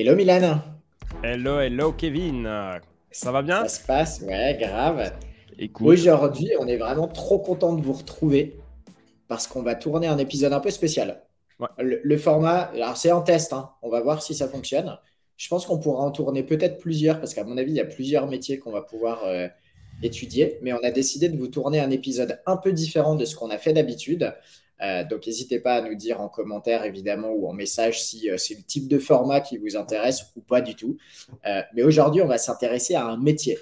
Hello Milan. Hello, hello Kevin. Ça va bien? Ça se passe, ouais, grave. Aujourd'hui, on est vraiment trop content de vous retrouver parce qu'on va tourner un épisode un peu spécial. Le, format, alors c'est en test, hein. on va voir si ça fonctionne. Je pense qu'on pourra en tourner peut-être plusieurs parce qu'à mon avis, il y a plusieurs métiers qu'on va pouvoir euh, étudier, mais on a décidé de vous tourner un épisode un peu différent de ce qu'on a fait d'habitude. Euh, donc, n'hésitez pas à nous dire en commentaire, évidemment, ou en message si euh, c'est le type de format qui vous intéresse ou pas du tout. Euh, mais aujourd'hui, on va s'intéresser à un métier.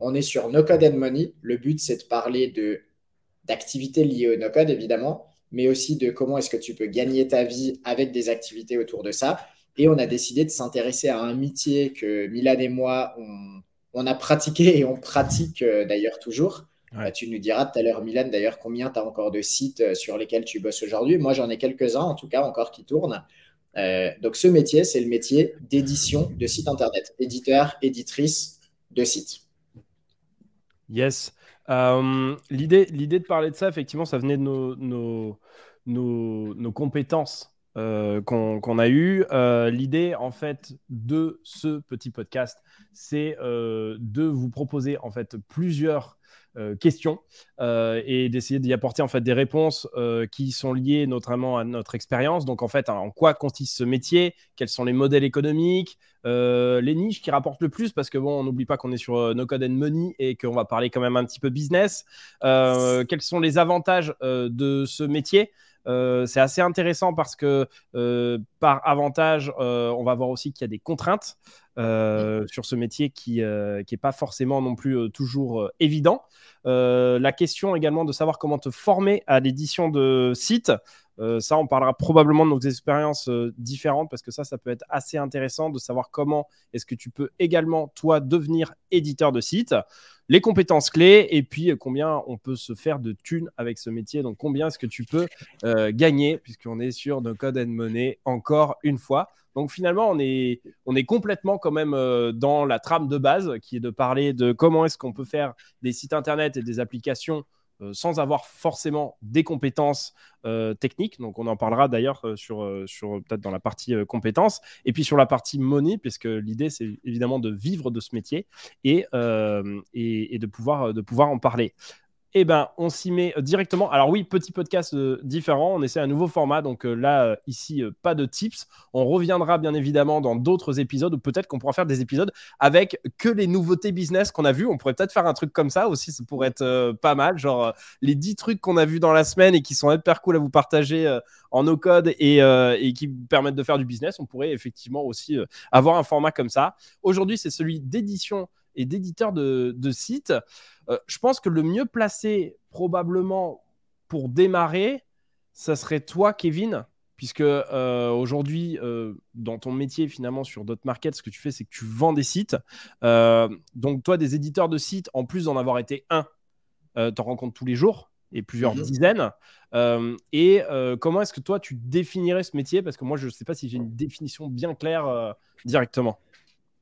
On est sur No Code and Money. Le but, c'est de parler de, d'activités liées au no code, évidemment, mais aussi de comment est-ce que tu peux gagner ta vie avec des activités autour de ça. Et on a décidé de s'intéresser à un métier que Milan et moi, on, on a pratiqué et on pratique d'ailleurs toujours. Bah, tu nous diras tout à l'heure, Milan, d'ailleurs, combien tu as encore de sites euh, sur lesquels tu bosses aujourd'hui. Moi, j'en ai quelques-uns, en tout cas, encore qui tournent. Euh, donc, ce métier, c'est le métier d'édition de sites Internet, éditeur, éditrice de sites. Yes. Euh, l'idée, de parler de ça, effectivement, ça venait de nos, nos, nos, compétences qu'on, a eues. l'idée, en fait, de ce petit podcast, c'est de vous proposer, en fait, plusieurs euh, questions euh, et d'essayer d'y apporter en fait des réponses euh, qui sont liées notamment à notre expérience. Donc en fait, en quoi consiste ce métier? Quels sont les modèles économiques? Les niches qui rapportent le plus Parce que bon, on n'oublie pas qu'on est sur No Code and Money et qu'on va parler quand même un petit peu business. quels sont les avantages de ce métier? C'est assez intéressant parce que par avantage, on va voir aussi qu'il y a des contraintes sur ce métier qui n'est pas forcément non plus toujours évident. Euh, la question également de savoir comment te former à l'édition de sites. Euh, ça, on parlera probablement de nos expériences euh, différentes parce que ça, ça peut être assez intéressant de savoir comment est-ce que tu peux également, toi, devenir éditeur de site, les compétences clés et puis combien on peut se faire de thunes avec ce métier. Donc, combien est-ce que tu peux gagner puisqu'on est sur nos code and money encore une fois. Donc finalement, on est, on est complètement quand même euh, dans la trame de base qui est de parler de comment est-ce qu'on peut faire des sites internet et des applications euh, sans avoir forcément des compétences euh, techniques. Donc on en parlera d'ailleurs sur, sur peut-être dans la partie compétences. Et puis sur la partie money, puisque l'idée c'est évidemment de vivre de ce métier et, de pouvoir en parler eh ben, on s'y met euh, directement. Alors oui, petit podcast euh, différent, on essaie un nouveau format, donc euh, là, ici, pas de tips. On reviendra bien évidemment dans d'autres épisodes, ou peut-être qu'on pourra faire des épisodes avec que les nouveautés business qu'on a vues. On pourrait peut-être faire un truc comme ça aussi, ça pourrait être pas mal, genre les 10 trucs qu'on a vus dans la semaine et qui sont hyper cool à vous partager en no code et, et, qui permettent de faire du business. On pourrait effectivement aussi avoir un format comme ça. Aujourd'hui, c'est celui d'édition et d'éditeur de, sites. Euh, je pense que le mieux placé probablement pour démarrer, ça serait toi, Kevin, puisque euh, aujourd'hui, euh, dans ton métier, finalement, sur d'autres markets, ce que tu fais, c'est que tu vends des sites. donc, toi, des éditeurs de sites, en plus d'en avoir été un, tu en rencontres tous les jours et plusieurs mhm. dizaines. et comment est-ce que toi, tu définirais ce métier? Parce que moi, je ne sais pas si j'ai une définition bien claire directement.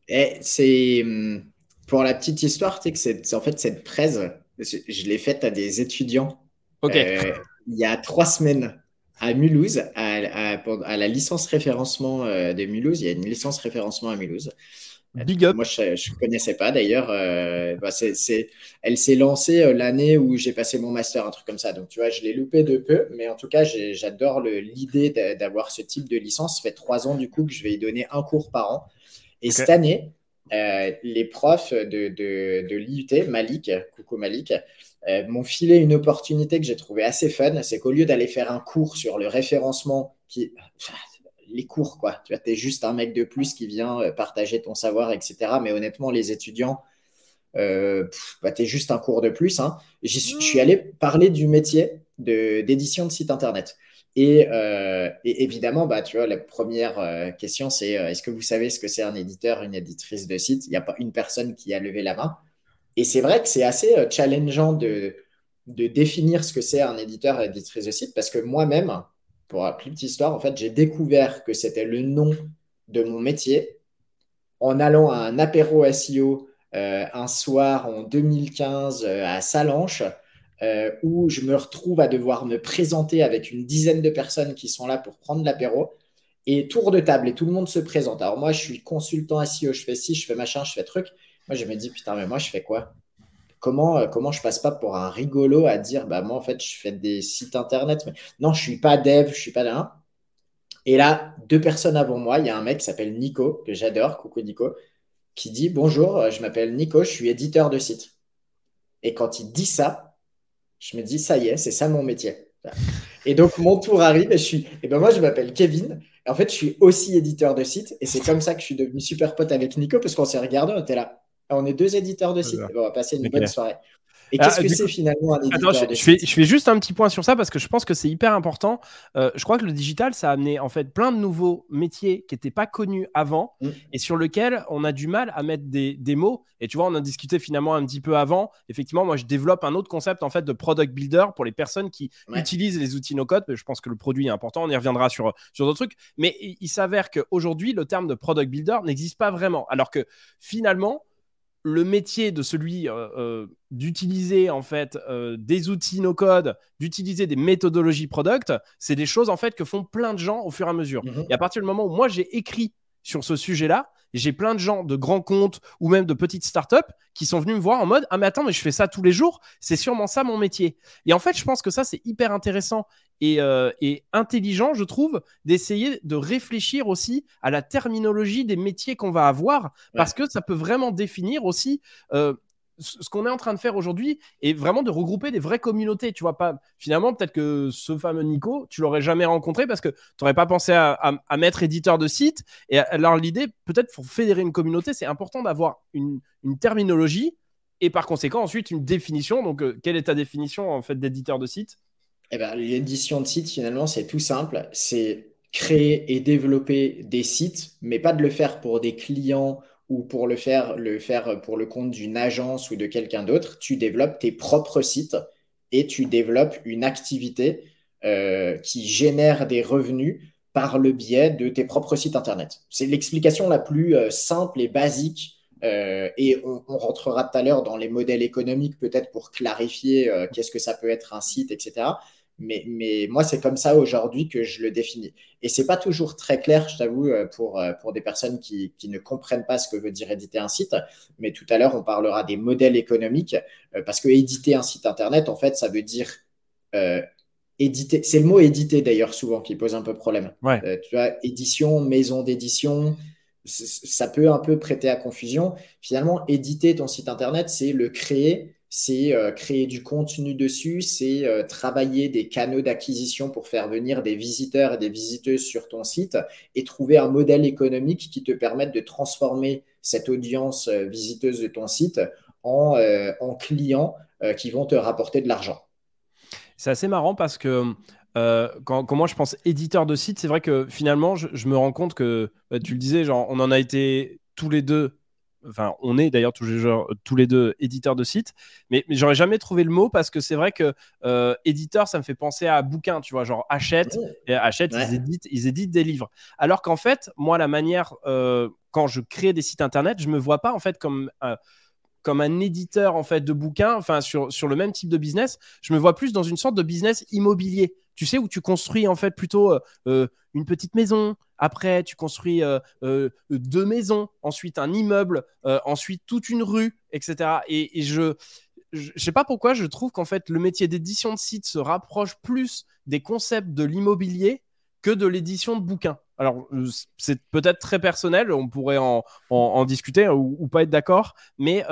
Eh, c'est hum, pour la petite histoire, tu sais que c'est en fait cette presse, je l'ai faite à des étudiants euh, il y a trois semaines à Mulhouse, à, à, la licence référencement euh, de Mulhouse. Il y a une licence référencement à Mulhouse. Big up. Moi, je ne connaissais pas d'ailleurs. Euh, bah, elle s'est lancée l'année où j'ai passé mon master, un truc comme ça. Donc, tu vois, je l'ai loupé de peu. Mais en tout cas, j'adore l'idée d'avoir ce type de licence. Ça fait trois ans, du coup, que je vais y donner un cours par an. Et cette année, euh, les profs de, de, l'IUT, Malik, coucou Malik, euh, m'ont filé une opportunité que j'ai trouvée assez fun. C'est qu'au lieu d'aller faire un cours sur le référencement, qui, les cours, quoi, tu es juste un mec de plus qui vient euh, partager ton savoir, etc. Mais honnêtement, les étudiants, euh, bah, tu es juste un cours de plus. Hein. Je suis allé parler du métier d'édition de, site internet. Euh, et, évidemment, bah, tu vois, la première euh, question, c'est euh, est-ce que vous savez ce que c'est un éditeur, une éditrice de site? Il n'y a pas une personne qui a levé la main. Et c'est vrai que c'est assez challengeant de, de définir ce que c'est un éditeur éditrice de site parce que moi-même, pour la plus petite histoire, en fait, j'ai découvert que c'était le nom de mon métier en allant à un apéro SEO un soir en 2015 à Salanches euh, où je me retrouve à devoir me présenter avec une dizaine de personnes qui sont là pour prendre l'apéro. et tour de table et tout le monde se présente. Alors moi, je suis consultant SEO, je fais ci, je fais machin, je fais truc. Moi, je me dis, putain, mais moi, je fais quoi? Comment, euh, comment je passe pas pour un rigolo à dire, bah moi, en fait, je fais des sites internet, mais non, je suis pas dev, je suis pas là. Et là, deux personnes avant moi, il y a un mec qui s'appelle Nico, que j'adore, coucou Nico, qui dit, bonjour, je m'appelle Nico, je suis éditeur de site. Et quand il dit ça, je me dis, ça y est, c'est ça mon métier. Et donc, mon tour arrive et je suis, et ben moi, je m'appelle Kevin. Et en fait, je suis aussi éditeur de site. Et c'est comme ça que je suis devenu super pote avec Nico parce qu'on s'est regardé, on était là. On est deux éditeurs de site. on va passer une bonne soirée. Et qu'est-ce ah, que c'est finalement un éditeur Attends, je, fais, je, fais, juste un petit point sur ça parce que je pense que c'est hyper important. Euh, je crois que le digital, ça a amené en fait plein de nouveaux métiers qui n'étaient pas connus avant mm. et sur lesquels on a du mal à mettre des, des, mots. Et tu vois, on a discuté finalement un petit peu avant. Effectivement, moi, je développe un autre concept en fait de product builder pour les personnes qui utilisent les outils no-code. Je pense que le produit est important. On y reviendra sur, sur d'autres trucs. Mais il, il s'avère qu'aujourd'hui, le terme de product builder n'existe pas vraiment. Alors que finalement, le métier de celui euh, euh, d'utiliser en fait euh, des outils no code, d'utiliser des méthodologies product, c'est des choses en fait que font plein de gens au fur et à mesure. Mhm. Et à partir du moment où moi j'ai écrit sur ce sujet-là, j'ai plein de gens de grands comptes ou même de petites startups qui sont venus me voir en mode Ah, mais attends, mais je fais ça tous les jours, c'est sûrement ça mon métier. Et en fait, je pense que ça, c'est hyper intéressant et, euh, intelligent, je trouve, d'essayer de réfléchir aussi à la terminologie des métiers qu'on va avoir parce que ça peut vraiment définir aussi. Euh, ce qu'on est en train de faire aujourd'hui est vraiment de regrouper des vraies communautés. Tu vois, pas finalement, peut-être que ce fameux Nico, tu l'aurais jamais rencontré parce que tu n'aurais pas pensé à, mettre éditeur de site. Et alors, l'idée, peut-être pour fédérer une communauté, c'est important d'avoir une, terminologie et par conséquent, ensuite, une définition. Donc, euh, quelle est ta définition en fait d'éditeur de site? Eh ben, L'édition de site, finalement, c'est tout simple. C'est créer et développer des sites, mais pas de le faire pour des clients ou pour le faire, le faire pour le compte d'une agence ou de quelqu'un d'autre, tu développes tes propres sites et tu développes une activité euh, qui génère des revenus par le biais de tes propres sites Internet. C'est l'explication la plus euh, simple et basique. Euh, et on, on, rentrera tout à l'heure dans les modèles économiques peut-être pour clarifier qu'est-ce que ça peut être un site, etc. Mais, mais moi, c'est comme ça aujourd'hui que je le définis. Et c'est pas toujours très clair, je t'avoue, euh, pour, euh, pour des personnes qui, qui, ne comprennent pas ce que veut dire éditer un site. Mais tout à l'heure, on parlera des modèles économiques, euh, parce que éditer un site Internet, en fait, ça veut dire éditer. C'est le mot éditer, d'ailleurs, souvent, qui pose un peu problème. tu vois, édition, maison d'édition, ça peut un peu prêter à confusion. Finalement, éditer ton site Internet, c'est le créer c'est euh, créer du contenu dessus, c'est euh, travailler des canaux d'acquisition pour faire venir des visiteurs et des visiteuses sur ton site et trouver un modèle économique qui te permette de transformer cette audience euh, visiteuse de ton site en, en clients qui vont te rapporter de l'argent. C'est assez marrant parce que quand, moi je pense éditeur de site, c'est vrai que finalement je, me rends compte que bah, tu le disais, genre, on en a été tous les deux enfin, on est d'ailleurs tous, tous, les deux éditeurs de sites, mais, j'aurais jamais trouvé le mot parce que c'est vrai que euh, éditeur, ça me fait penser à bouquin, tu vois, genre achète, et achète, ils, éditent, ils éditent des livres. Alors qu'en fait, moi, la manière, euh, quand je crée des sites internet, je me vois pas en fait comme euh, comme un éditeur en fait de bouquins, enfin sur, sur le même type de business, je me vois plus dans une sorte de business immobilier. Tu sais où tu construis en fait plutôt une petite maison, après, tu construis euh, euh, deux maisons, ensuite un immeuble, euh, ensuite toute une rue, etc. Et, je ne sais pas pourquoi, je trouve qu'en fait, le métier d'édition de site se rapproche plus des concepts de l'immobilier que de l'édition de bouquins. Alors, c'est peut-être très personnel, on pourrait en, discuter ou, pas être d'accord, mais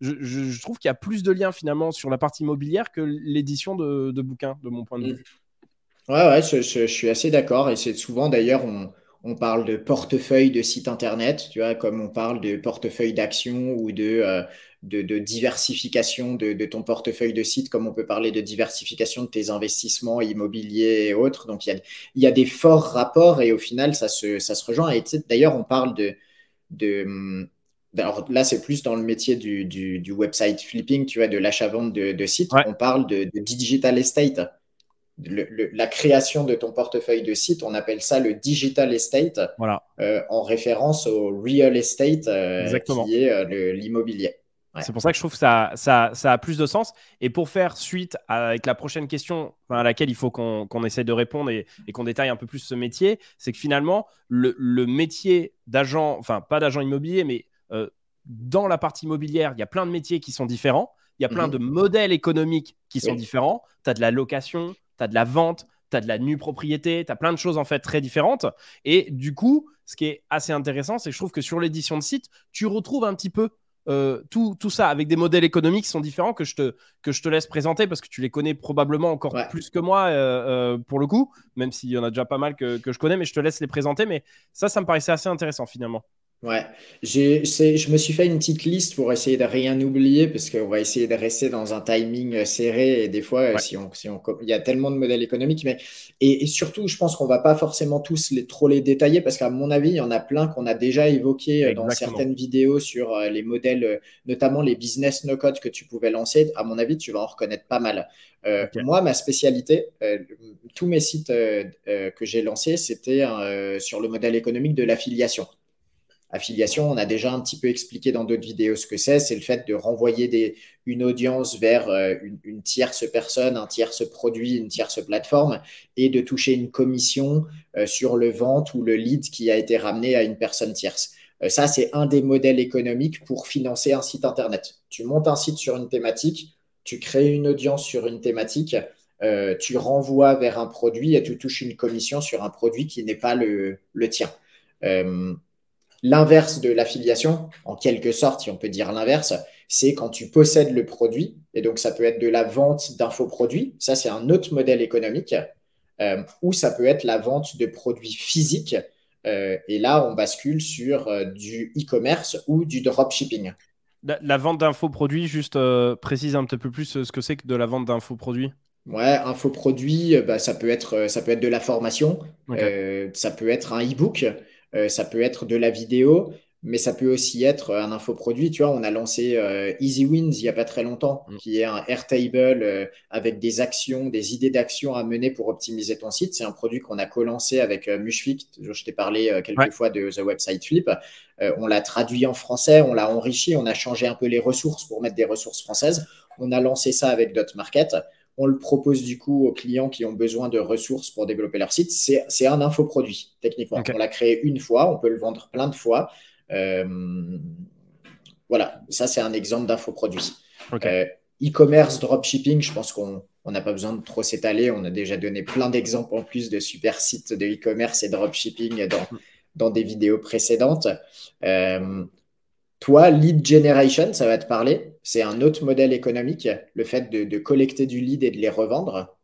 je, trouve qu'il y a plus de liens finalement sur la partie immobilière que l'édition de, bouquins, de mon point de vue. Ouais, ouais, je, suis assez d'accord. Et c'est souvent d'ailleurs, on, on parle de portefeuille de site internet, tu vois, comme on parle de portefeuille d'action ou de, euh, de, diversification de, ton portefeuille de site, comme on peut parler de diversification de tes investissements immobiliers et autres. Donc, il y a, y a, des forts rapports et au final, ça se, ça se rejoint. Et d'ailleurs, on parle de. de hum, alors là, c'est plus dans le métier du, du, website flipping, tu vois, de l'achat-vente de, de sites. On parle de, digital estate la création de ton portefeuille de site, on appelle ça le digital estate, voilà. Euh, en référence au real estate, euh, qui est euh, l'immobilier. C'est pour ça que je trouve que ça, ça, ça, a plus de sens. Et pour faire suite avec la prochaine question à laquelle il faut qu'on essaie de répondre et, qu'on détaille un peu plus ce métier, c'est que finalement, le, le métier d'agent, enfin pas d'agent immobilier, mais euh, dans la partie immobilière, il y a plein de métiers qui sont différents. Il y a plein mhm. de modèles économiques qui sont différents. Tu as de la location, tu as de la vente, tu as de la nue propriété, tu as plein de choses en fait très différentes. Et du coup, ce qui est assez intéressant, c'est que je trouve que sur l'édition de site, tu retrouves un petit peu euh, tout, tout, ça avec des modèles économiques qui sont différents que je, te, que je te laisse présenter parce que tu les connais probablement encore plus que moi euh, euh, pour le coup, même s'il y en a déjà pas mal que, que, je connais, mais je te laisse les présenter. Mais ça, ça me paraissait assez intéressant finalement. Ouais, je me suis fait une petite liste pour essayer de rien oublier parce qu'on va essayer de rester dans un timing euh, serré et des fois, euh, si on, si on, il y a tellement de modèles économiques, mais et, surtout, je pense qu'on va pas forcément tous les, trop les détailler parce qu'à mon avis, il y en a plein qu'on a déjà évoqué euh, dans certaines vidéos sur les modèles, notamment les business no code que tu pouvais lancer. À mon avis, tu vas en reconnaître pas mal. Moi, ma spécialité, tous mes sites que j'ai lancés, c'était sur le modèle économique de l'affiliation affiliation, on a déjà un petit peu expliqué dans d'autres vidéos ce que c'est. C'est le fait de renvoyer une audience vers euh, une, tierce personne, un tierce produit, une tierce plateforme et de toucher une commission euh, sur le vente ou le lead qui a été ramené à une personne tierce. Euh, ça, c'est un des modèles économiques pour financer un site Internet. Tu montes un site sur une thématique, tu crées une audience sur une thématique, tu renvoies vers un produit et tu touches une commission sur un produit qui n'est pas le tien. L'inverse de l'affiliation, en quelque sorte, si on peut dire l'inverse, c'est quand tu possèdes le produit, et donc ça peut être de la vente d'infoproduits, ça c'est un autre modèle économique, euh, ou ça peut être la vente de produits physiques, euh, et là on bascule sur euh, du e-commerce ou du dropshipping. La, la vente d'infoproduits, juste précise un petit peu plus ce que c'est que de la vente d'infoproduits Ouais, infoproduit, bah, ça, peut être, ça peut être de la formation, ça peut être un e-book, euh, ça peut être de la vidéo, mais ça peut aussi être un infoproduit. Tu vois, on a lancé euh, Easy Wins il n'y a pas très longtemps, mm. qui est un Airtable euh, avec des actions, des idées d'actions à mener pour optimiser ton site. C'est un produit qu'on a co-lancé avec Mushfik. Je t'ai parlé quelques fois de The Website Flip. on l'a traduit en français, on l'a enrichi, on a changé un peu les ressources pour mettre des ressources françaises. On a lancé ça avec DotMarket. On le propose du coup aux clients qui ont besoin de ressources pour développer leur site. C'est un infoproduit, techniquement. On l'a créé une fois, on peut le vendre plein de fois. Euh, voilà, ça c'est un exemple d'infoproduit. Euh, e-commerce, dropshipping, je pense qu'on n'a pas besoin de trop s'étaler. On a déjà donné plein d'exemples en plus de super sites de e-commerce et dropshipping dans, dans des vidéos précédentes. Euh, toi, lead generation, ça va te parler. C'est un autre modèle économique, le fait de, collecter du lead et de les revendre.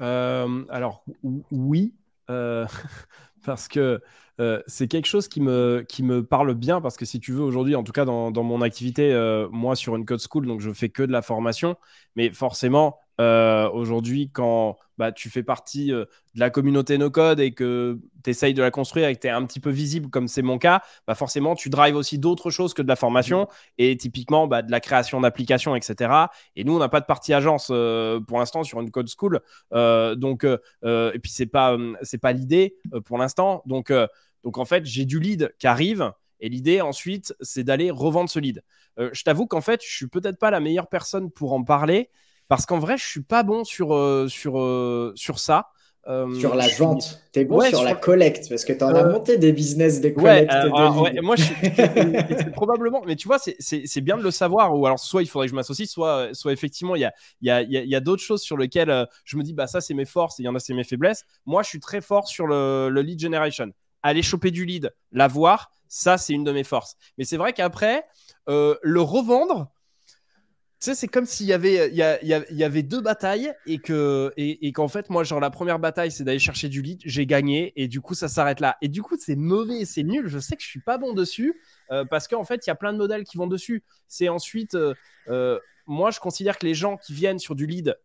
Euh, alors, oui, euh, parce que euh, c'est quelque chose qui me, qui me parle bien, parce que si tu veux, aujourd'hui, en tout cas dans, dans mon activité, moi sur une code school, donc je fais que de la formation, mais forcément, euh, aujourd'hui, quand bah, tu fais partie euh, de la communauté no code et que tu essayes de la construire et que tu es un petit peu visible, comme c'est mon cas, bah, forcément, tu drives aussi d'autres choses que de la formation et typiquement bah, de la création d'applications, etc. Et nous, on n'a pas de partie agence euh, pour l'instant sur une code school. donc, et puis, c'est pas, c'est pas l'idée pour l'instant. Donc, donc, en fait, j'ai du lead qui arrive. Et l'idée ensuite, c'est d'aller revendre ce lead. je t'avoue qu'en fait, je suis peut-être pas la meilleure personne pour en parler parce qu'en vrai, je suis pas bon sur, euh, sur, euh, sur ça. Euh, sur la vente, tu es bon sur, la collecte parce que tu en as monté des business de collecte. Ouais, moi, je suis probablement, mais tu vois, c'est bien de le savoir. Ou alors, soit il faudrait que je m'associe, soit, soit effectivement, il y a, y a, y a d'autres choses sur lesquelles je me dis, bah ça, c'est mes forces et il y en a, c'est mes faiblesses. Moi, je suis très fort sur le, le lead generation. Aller choper du lead, l'avoir, ça, c'est une de mes forces. Mais c'est vrai qu'après, le revendre, sais, c'est comme s'il y avait, il y, avait deux batailles et que et, qu'en fait, moi, genre la première bataille, c'est d'aller chercher du lead, j'ai gagné et du coup, ça s'arrête là. Et du coup, c'est mauvais, c'est nul. Je sais que je suis pas bon dessus euh, parce qu'en fait, il y a plein de modèles qui vont dessus. C'est ensuite, euh, euh, moi, je considère que les gens qui viennent sur du lead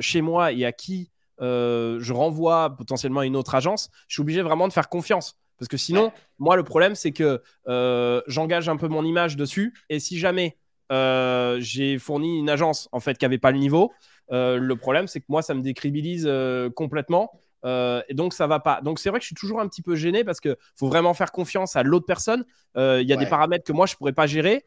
chez moi et à qui je renvoie potentiellement à une autre agence, je suis obligé vraiment de faire confiance. Parce que sinon, moi, le problème, c'est que j'engage un peu mon image dessus. Et si jamais j'ai fourni une agence en fait qui avait pas le niveau. Euh, le problème, c'est que moi, ça me décribilise euh, complètement. et donc ça va pas. Donc c'est vrai que je suis toujours un petit peu gêné parce que faut vraiment faire confiance à l'autre personne. Il y a des paramètres que moi je pourrais pas gérer.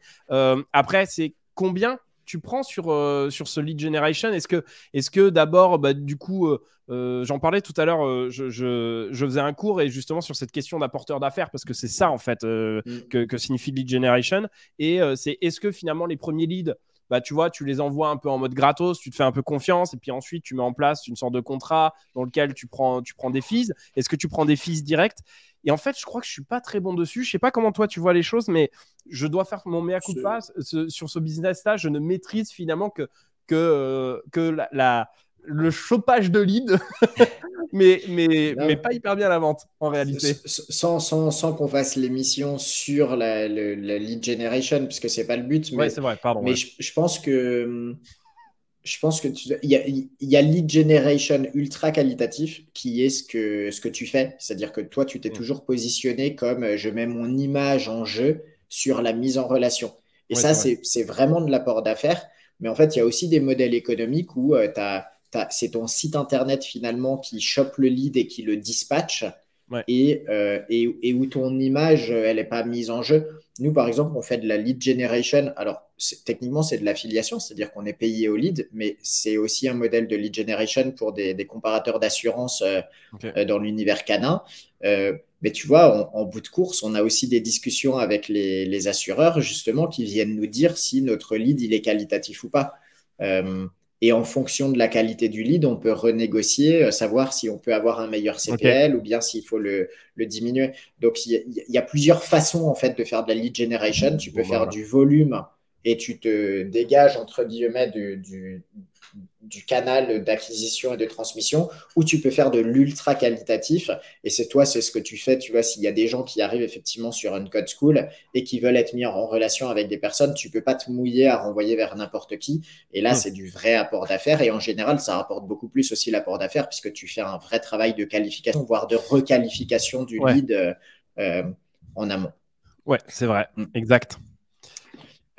après, c'est combien tu prends sur, euh, sur ce lead generation Est-ce que, est que d'abord, bah, du coup, euh, euh, j'en parlais tout à l'heure, je, je, faisais un cours et justement sur cette question d'apporteur d'affaires, parce que c'est ça en fait mm. que, que, signifie lead generation. Et c'est est-ce que finalement les premiers leads, bah, tu vois, tu les envoies un peu en mode gratos, tu te fais un peu confiance, et puis ensuite tu mets en place une sorte de contrat dans lequel tu prends, tu prends des fees. Est-ce que tu prends des fees directs? Et en fait, je crois que je suis pas très bon dessus. Je sais pas comment toi tu vois les choses, mais je dois faire mon mea culpa sur ce business-là. Je ne maîtrise finalement que, que, euh, que la le chauffage de lead, mais, mais, mais pas hyper bien la vente en réalité. Sans, sans, sans qu'on fasse l'émission sur la, lead generation, puisque c'est pas le but. Mais, c'est vrai, pardon. Mais je, pense que. Je pense que il y a, y a, lead generation ultra qualitatif qui est ce que, ce que tu fais. C'est-à-dire que toi, tu t'es mm. toujours positionné comme euh, je mets mon image en jeu sur la mise en relation. Et ça, c'est vraiment de l'apport d'affaires. Mais en fait, il y a aussi des modèles économiques où euh, c'est ton site internet finalement qui chope le lead et qui le dispatche. Euh, et, et, où ton image, elle n'est pas mise en jeu. Nous, par exemple, on fait de la lead generation. Alors, techniquement, c'est de l'affiliation, c'est-à-dire qu'on est payé au lead, mais c'est aussi un modèle de lead generation pour des, comparateurs d'assurance euh, euh, dans l'univers canin. mais tu vois, en, bout de course, on a aussi des discussions avec les, les, assureurs, justement, qui viennent nous dire si notre lead, il est qualitatif ou pas. Et en fonction de la qualité du lead, on peut renégocier, euh, savoir si on peut avoir un meilleur CPL ou bien s'il faut le, diminuer. Donc, il y, a plusieurs façons en fait de faire de la lead generation. Tu peux faire du volume et tu te dégages entre guillemets du, du canal d'acquisition et de transmission, ou tu peux faire de l'ultra qualitatif. Et c'est toi, c'est ce que tu fais. Tu vois, s'il y a des gens qui arrivent effectivement sur un code school et qui veulent être mis en relation avec des personnes, tu peux pas te mouiller à renvoyer vers n'importe qui. Et là, c'est du vrai apport d'affaires. Et en général, ça rapporte beaucoup plus aussi l'apport d'affaires puisque tu fais un vrai travail de qualification, voire de requalification du lead euh, euh, en amont. Ouais, c'est vrai, mm. exact.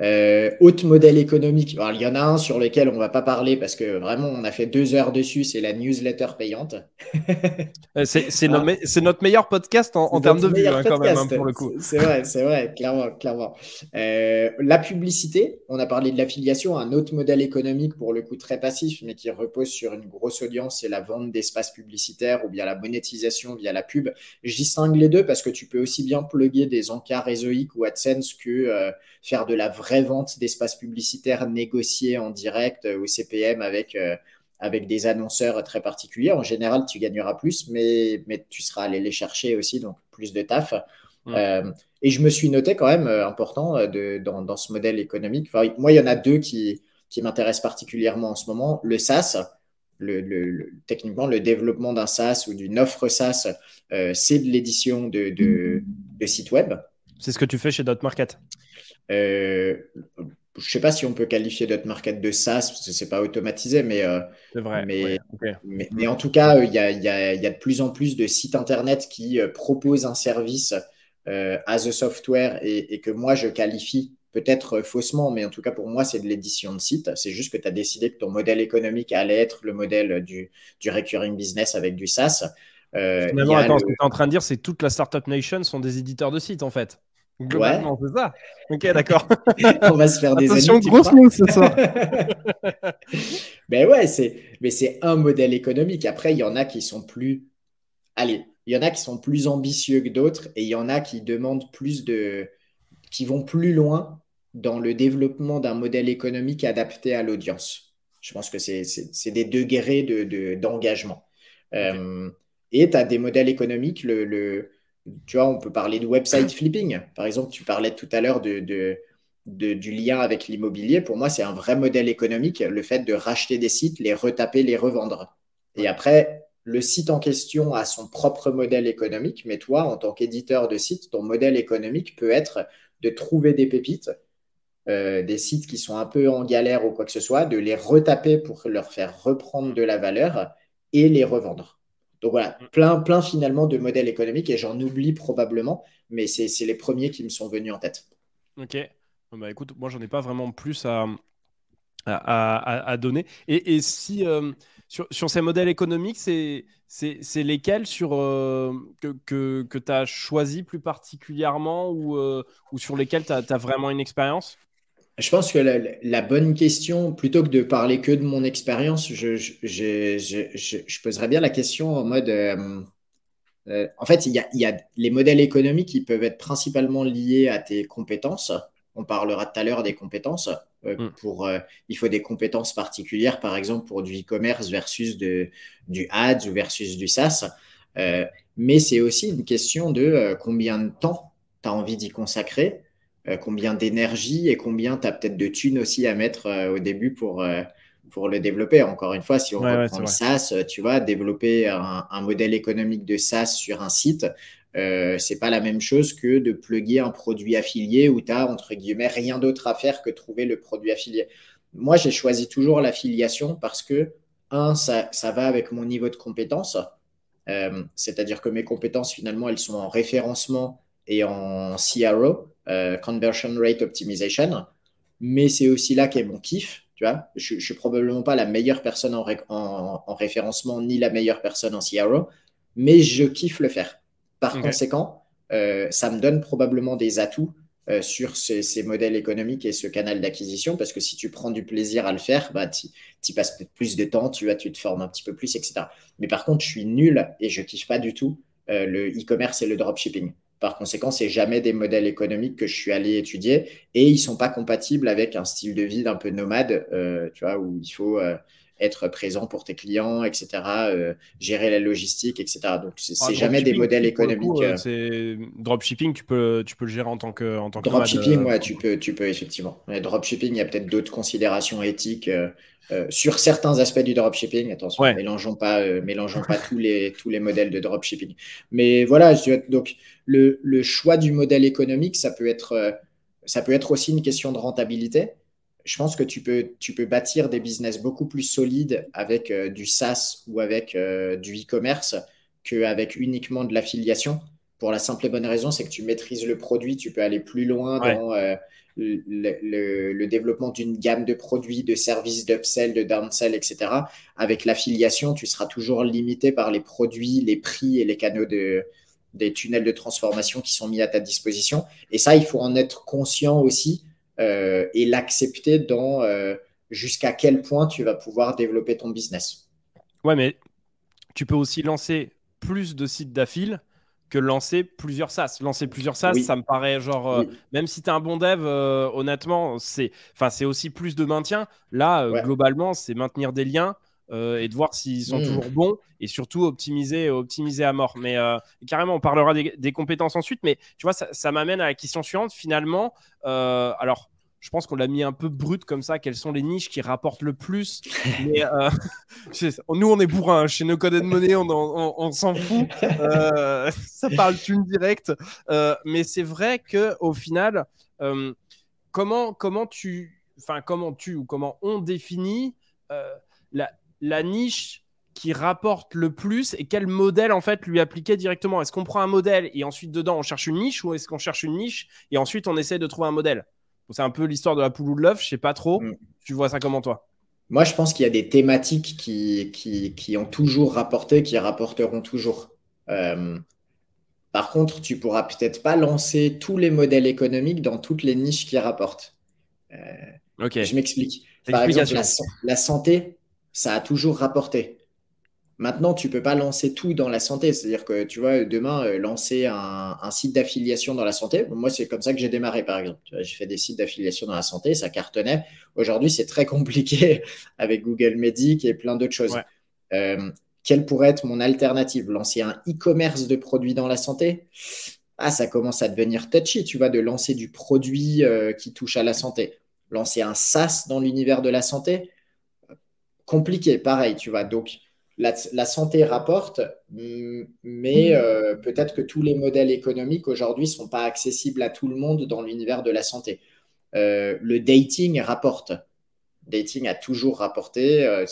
Euh, autre modèle économique, il y en a un sur lequel on ne va pas parler parce que vraiment on a fait deux heures dessus, c'est la newsletter payante. Euh, c'est notre meilleur podcast en, termes de vues hein, quand même hein, pour le coup. C'est vrai, c'est vrai, clairement. clairement. Euh, la publicité, on a parlé de l'affiliation, un autre modèle économique pour le coup très passif mais qui repose sur une grosse audience, c'est la vente d'espaces publicitaires ou bien la monétisation via la pub. Je distingue les deux parce que tu peux aussi bien plugger des encarts réseauiques ou AdSense que faire de la vraie vente d'espaces publicitaires négociés en direct euh, au CPM avec, euh, avec des annonceurs très particuliers. En général, tu gagneras plus, mais, mais tu seras allé les chercher aussi, donc plus de taf. Euh, et je me suis noté quand même important de, dans, dans, ce modèle économique. moi, il y en a deux qui, qui m'intéressent particulièrement en ce moment. Le SaaS, le, techniquement, le développement d'un SaaS ou d'une offre SaaS, c'est de l'édition de, de, de sites web. C'est ce que tu fais chez Dotmarket? Euh, je ne sais pas si on peut qualifier notre market de SaaS, parce que ce n'est pas automatisé, mais, euh, vrai, mais, mais, en tout cas, il y a, y, a, y a, de plus en plus de sites Internet qui euh, proposent un service as a software et, que moi, je qualifie peut-être faussement, mais en tout cas, pour moi, c'est de l'édition de site. C'est juste que tu as décidé que ton modèle économique allait être le modèle du, du recurring business avec du SaaS. Finalement, attends, ce que tu es en train de dire, c'est toute la Startup Nation sont des éditeurs de sites, en fait. Globalement, c'est ça. Ok, d'accord. On va se faire des Attention, grosse ce soir. mais ouais, c'est, mais c'est un modèle économique. Après, il y en a qui sont plus, allez, il y en a qui sont plus ambitieux que d'autres, et il y en a qui demandent plus de, qui vont plus loin dans le développement d'un modèle économique adapté à l'audience. Je pense que c'est, c'est, des degrés de, d'engagement. Euh, et tu as des modèles économiques, le, le tu vois, on peut parler de website flipping. Par exemple, tu parlais tout à l'heure de, du lien avec l'immobilier. Pour moi, c'est un vrai modèle économique, le fait de racheter des sites, les retaper, les revendre. Et après, le site en question a son propre modèle économique, mais toi, en tant qu'éditeur de site, ton modèle économique peut être de trouver des pépites, euh, des sites qui sont un peu en galère ou quoi que ce soit, de les retaper pour leur faire reprendre de la valeur et les revendre. Donc voilà, mm. plein, plein finalement de modèles économiques et j'en oublie probablement, mais c'est les premiers qui me sont venus en tête. Ok. Bah écoute, moi j'en ai pas vraiment plus à, à, donner. Et, si sur, sur, ces modèles économiques, c'est lesquels sur, que, que, que tu as choisi plus particulièrement ou, ou sur lesquels tu as, vraiment une expérience? Je pense que la, bonne question, plutôt que de parler que de mon expérience, je, je, je, je, poserais bien la question en mode euh, en fait, il y, a, les modèles économiques qui peuvent être principalement liés à tes compétences. On parlera tout à l'heure des compétences. Euh, mm. pour, euh, il faut des compétences particulières, par exemple pour du e-commerce versus de, du ads ou versus du SaaS. mais c'est aussi une question de combien de temps tu as envie d'y consacrer, combien d'énergie et combien tu as peut-être de thunes aussi à mettre au début pour, pour le développer. Encore une fois, si on reprend le SaaS, tu vois, développer un, modèle économique de SaaS sur un site, euh, c'est pas la même chose que de plugger un produit affilié où tu as, entre guillemets, rien d'autre à faire que trouver le produit affilié. Moi, j'ai choisi toujours l'affiliation parce que, un, ça, ça, va avec mon niveau de compétence. Euh, c'est-à-dire que mes compétences, finalement, elles sont en référencement et en CRO, euh, Conversion Rate Optimization. Mais c'est aussi là qu'est mon kiff je ne suis probablement pas la meilleure personne en, référencement ni la meilleure personne en CRO, mais je kiffe le faire. Par conséquent, euh, ça me donne probablement des atouts euh, sur ces, modèles économiques et ce canal d'acquisition, parce que si tu prends du plaisir à le faire, bah, tu y passes peut-être plus de temps, tu, tu te formes un petit peu plus, etc. Mais par contre, je suis nul et je kiffe pas du tout euh, le e-commerce et le dropshipping. Par conséquent, c'est jamais des modèles économiques que je suis allé étudier et ils sont pas compatibles avec un style de vie d'un peu nomade, euh, tu vois, où il faut euh, être présent pour tes clients, etc., euh, gérer la logistique, etc. Donc, c'est ah, jamais des modèles économiques. c'est dropshipping, tu peux, tu peux le gérer en tant que, en tant que Dropshipping, ouais, tu peux, tu peux effectivement. Mais dropshipping, il y a peut-être d'autres considérations éthiques euh, sur certains aspects du dropshipping, attention, mélangeons pas, euh, mélangeons pas tous les tous les modèles de dropshipping. Mais voilà, donc le, le, choix du modèle économique, ça peut être euh, ça peut être aussi une question de rentabilité. Je pense que tu peux tu peux bâtir des business beaucoup plus solides avec du SaaS ou avec du e-commerce qu'avec uniquement de l'affiliation. Pour la simple et bonne raison, c'est que tu maîtrises le produit, tu peux aller plus loin dans le, développement d'une gamme de produits, de services d'upsell, de downsell, etc. Avec l'affiliation, tu seras toujours limité par les produits, les prix et les canaux de, des tunnels de transformation qui sont mis à ta disposition. Et ça, il faut en être conscient aussi euh, et l'accepter dans euh, jusqu'à quel point tu vas pouvoir développer ton business. Ouais, mais tu peux aussi lancer plus de sites d'affil que lancer plusieurs SaaS. Lancer plusieurs SaaS, ça me paraît genre, euh, même si tu es un bon dev, honnêtement, c'est aussi plus de maintien. Là, globalement, c'est maintenir des liens et de voir s'ils sont mmh. toujours bons et surtout optimiser, optimiser à mort. Mais carrément, on parlera des, des, compétences ensuite. Mais tu vois, ça, ça m'amène à la question suivante. Finalement, alors, je pense qu'on l'a mis un peu brut comme ça. Quelles sont les niches qui rapportent le plus Mais, euh, Nous, on est bourrin. Hein. Chez No Code Money, on, on, s'en fout. Euh, ça parle thune direct. Euh, mais c'est vrai que au final, comment, comment tu, enfin comment tu ou comment on définit la, la niche qui rapporte le plus et quel modèle en fait lui appliquer directement Est-ce qu'on prend un modèle et ensuite dedans on cherche une niche ou est-ce qu'on cherche une niche et ensuite on essaie de trouver un modèle? C'est un peu l'histoire de la poule ou de l'œuf, je sais pas trop. Mm. Tu vois ça comment toi? Moi, je pense qu'il y a des thématiques qui, qui, ont toujours rapporté, qui rapporteront toujours. Euh, par contre, tu pourras peut-être pas lancer tous les modèles économiques dans toutes les niches qui rapportent. Euh, ok. Je m'explique. Par exemple, la, santé, ça a toujours rapporté. Maintenant, tu peux pas lancer tout dans la santé. C'est-à-dire que, tu vois, demain, euh, lancer un, site d'affiliation dans la santé. Moi, c'est comme ça que j'ai démarré, par exemple. J'ai fait des sites d'affiliation dans la santé, ça cartonnait. Aujourd'hui, c'est très compliqué avec Google Medic et plein d'autres choses. Euh, quelle pourrait être mon alternative? Lancer un e-commerce de produits dans la santé? Ah, ça commence à devenir touchy, tu vois, de lancer du produit euh, qui touche à la santé. Lancer un SaaS dans l'univers de la santé? Compliqué, pareil, tu vois. Donc, la, santé rapporte, mais euh, peut-être que tous les modèles économiques aujourd'hui ne sont pas accessibles à tout le monde dans l'univers de la santé. Euh, le dating rapporte. Dating a toujours rapporté. Euh,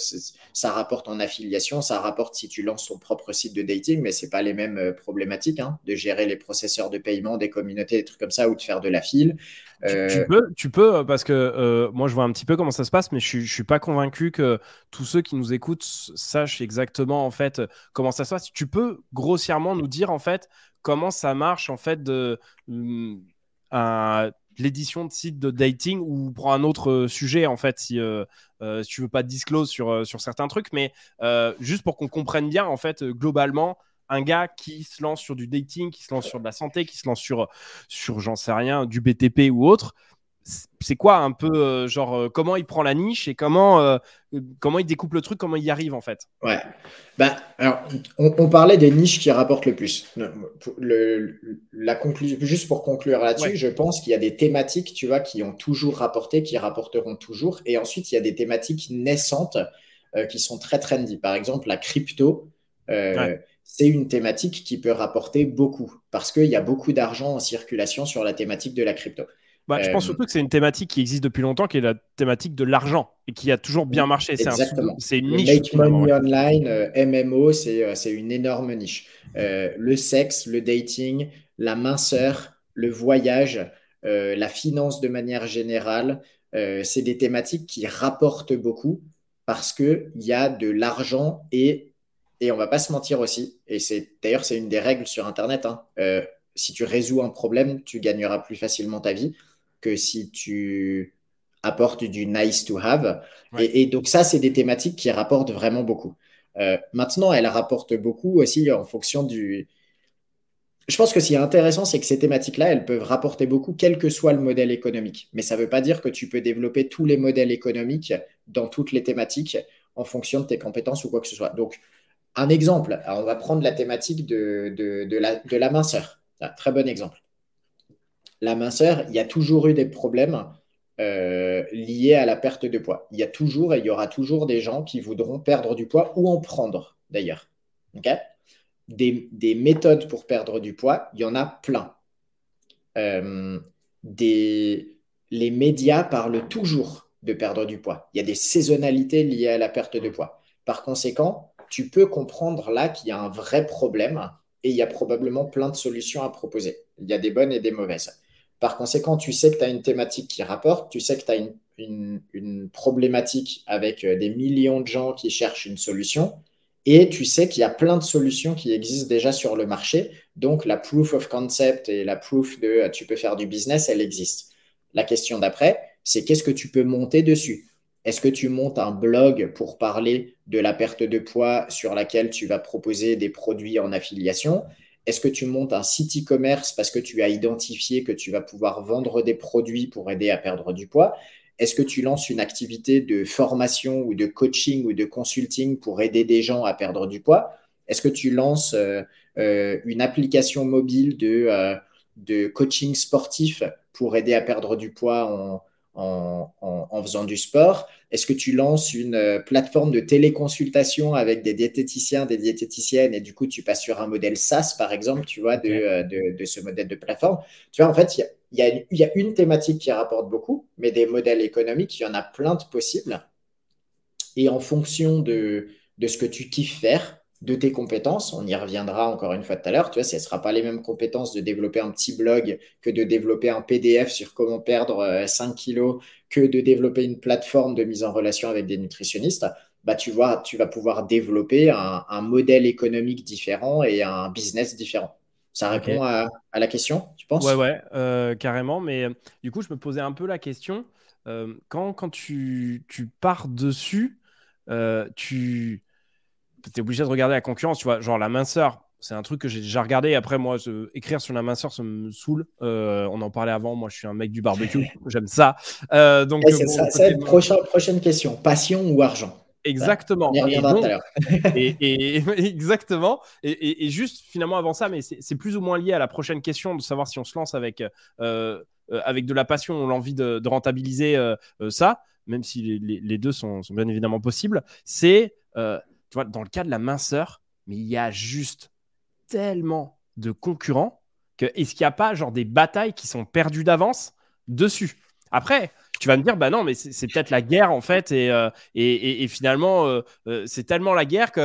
ça rapporte en affiliation, ça rapporte si tu lances ton propre site de dating, mais ce n'est pas les mêmes euh, problématiques hein, de gérer les processeurs de paiement, des communautés, des trucs comme ça, ou de faire de la file. Tu, peux, tu peux, parce que moi je vois un petit peu comment ça se passe, mais je ne suis pas convaincu que tous ceux qui nous écoutent sachent exactement en fait comment ça se passe. Tu peux grossièrement nous dire en fait comment ça marche en fait de hum, l'édition de site de dating ou pour un autre euh, sujet en fait si, euh, euh, si tu veux pas disclose sur, sur certains trucs mais juste pour qu'on comprenne bien en fait globalement un gars qui se lance sur du dating qui se lance sur de la santé qui se lance sur sur j'en sais rien du BTP ou autre c'est quoi un peu euh, genre euh, comment il prend la niche et comment euh, comment il découpe le truc, comment il y arrive en fait? Ouais. Ben, alors on, parlait des niches qui rapportent le plus. Le, la conclusion, juste pour conclure là-dessus, je pense qu'il y a des thématiques, tu vois, qui ont toujours rapporté, qui rapporteront toujours, et ensuite il y a des thématiques naissantes qui sont très trendy. Par exemple, la crypto. C'est une thématique qui peut rapporter beaucoup parce qu'il y a beaucoup d'argent en circulation sur la thématique de la crypto. Bah, je pense euh, surtout que c'est une thématique qui existe depuis longtemps, qui est la thématique de l'argent et qui a toujours bien marché. C'est une niche. Make money online, euh, MMO, euh, c'est une énorme niche. le sexe, le dating, la minceur, le voyage, la finance de manière générale, c'est des thématiques qui rapportent beaucoup parce qu'il y a de l'argent et, et on va pas se mentir aussi, et c'est d'ailleurs c'est une des règles sur Internet, hein, si tu résous un problème, tu gagneras plus facilement ta vie que si tu apportes du nice to have. Et, donc ça, c'est des thématiques qui rapportent vraiment beaucoup. Euh, maintenant, elles rapportent beaucoup aussi en fonction du... Je pense que ce qui est intéressant, c'est que ces thématiques-là, elles peuvent rapporter beaucoup, quel que soit le modèle économique. Mais ça ne veut pas dire que tu peux développer tous les modèles économiques dans toutes les thématiques en fonction de tes compétences ou quoi que ce soit. Donc, un exemple, on va prendre la thématique de, de, la, de la minceur. Un très bon exemple la minceur, il y a toujours eu des problèmes euh, liés à la perte de poids. Il y a toujours et il y aura toujours des gens qui voudront perdre du poids ou en prendre d'ailleurs. des, méthodes pour perdre du poids, il y en a plein. Euh, les médias parlent toujours de perdre du poids. Il y a des saisonnalités liées à la perte de poids. Par conséquent, tu peux comprendre là qu'il y a un vrai problème et il y a probablement plein de solutions à proposer. Il y a des bonnes et des mauvaises. Par conséquent, tu sais que tu as une thématique qui rapporte, tu sais que tu as une, problématique avec euh, des millions de gens qui cherchent une solution, et tu sais qu'il y a plein de solutions qui existent déjà sur le marché. Donc, la proof of concept et la proof de euh, tu peux faire du business, elle existe. La question d'après, c'est qu'est-ce que tu peux monter dessus? Est-ce que tu montes un blog pour parler de la perte de poids sur laquelle tu vas proposer des produits en affiliation? Est-ce que tu montes un site e-commerce parce que tu as identifié que tu vas pouvoir vendre des produits pour aider à perdre du poids? Est-ce que tu lances une activité de formation ou de coaching ou de consulting pour aider des gens à perdre du poids? Est-ce que tu lances euh, euh, une application mobile de, euh, de coaching sportif pour aider à perdre du poids en, faisant du sport. Est-ce que tu lances une euh, plateforme de téléconsultation avec des diététiciens, des diététiciennes, et du coup, tu passes sur un modèle SaaS, par exemple, tu vois, de, euh, de, ce modèle de plateforme? Tu vois, en fait, il y a, y a, une thématique qui rapporte beaucoup, mais des modèles économiques, il y en a plein de possibles. Et en fonction de, de ce que tu kiffes faire, de tes compétences. On y reviendra encore une fois tout à l'heure. Tu vois, ce ne sera pas les mêmes compétences de développer un petit blog que de développer un PDF sur comment perdre 5 euh, kilos, que de développer une plateforme de mise en relation avec des nutritionnistes. Bah, tu, vois, tu vas pouvoir développer un, modèle économique différent et un business différent. Ça répond à, la question, tu penses? Ouais, ouais, euh, carrément. Mais euh, du coup, je me posais un peu la question. quand, quand tu, tu pars dessus, tu tu es obligé de regarder la concurrence, tu vois, genre la minceur. C'est un truc que j'ai déjà regardé. Après, moi, écrire sur la minceur, ça me saoule. Euh, on en parlait avant. Moi, je suis un mec du barbecue. J'aime ça. Euh, donc, c'est ça, prochaine question. Passion ou argent? Exactement. On y l'heure. et, exactement. Et, juste finalement avant ça, mais c'est plus ou moins lié à la prochaine question de savoir si on se lance avec, euh, avec de la passion ou l'envie de, rentabiliser ça, même si les, deux sont, sont, bien évidemment possibles. C'est tu vois, dans le cas de la minceur, mais il y a juste tellement de concurrents que est-ce qu'il n'y a pas genre des batailles qui sont perdues d'avance dessus? Après, tu vas me dire, bah non, mais c'est peut-être la guerre en fait, et, et, finalement, c'est tellement la guerre que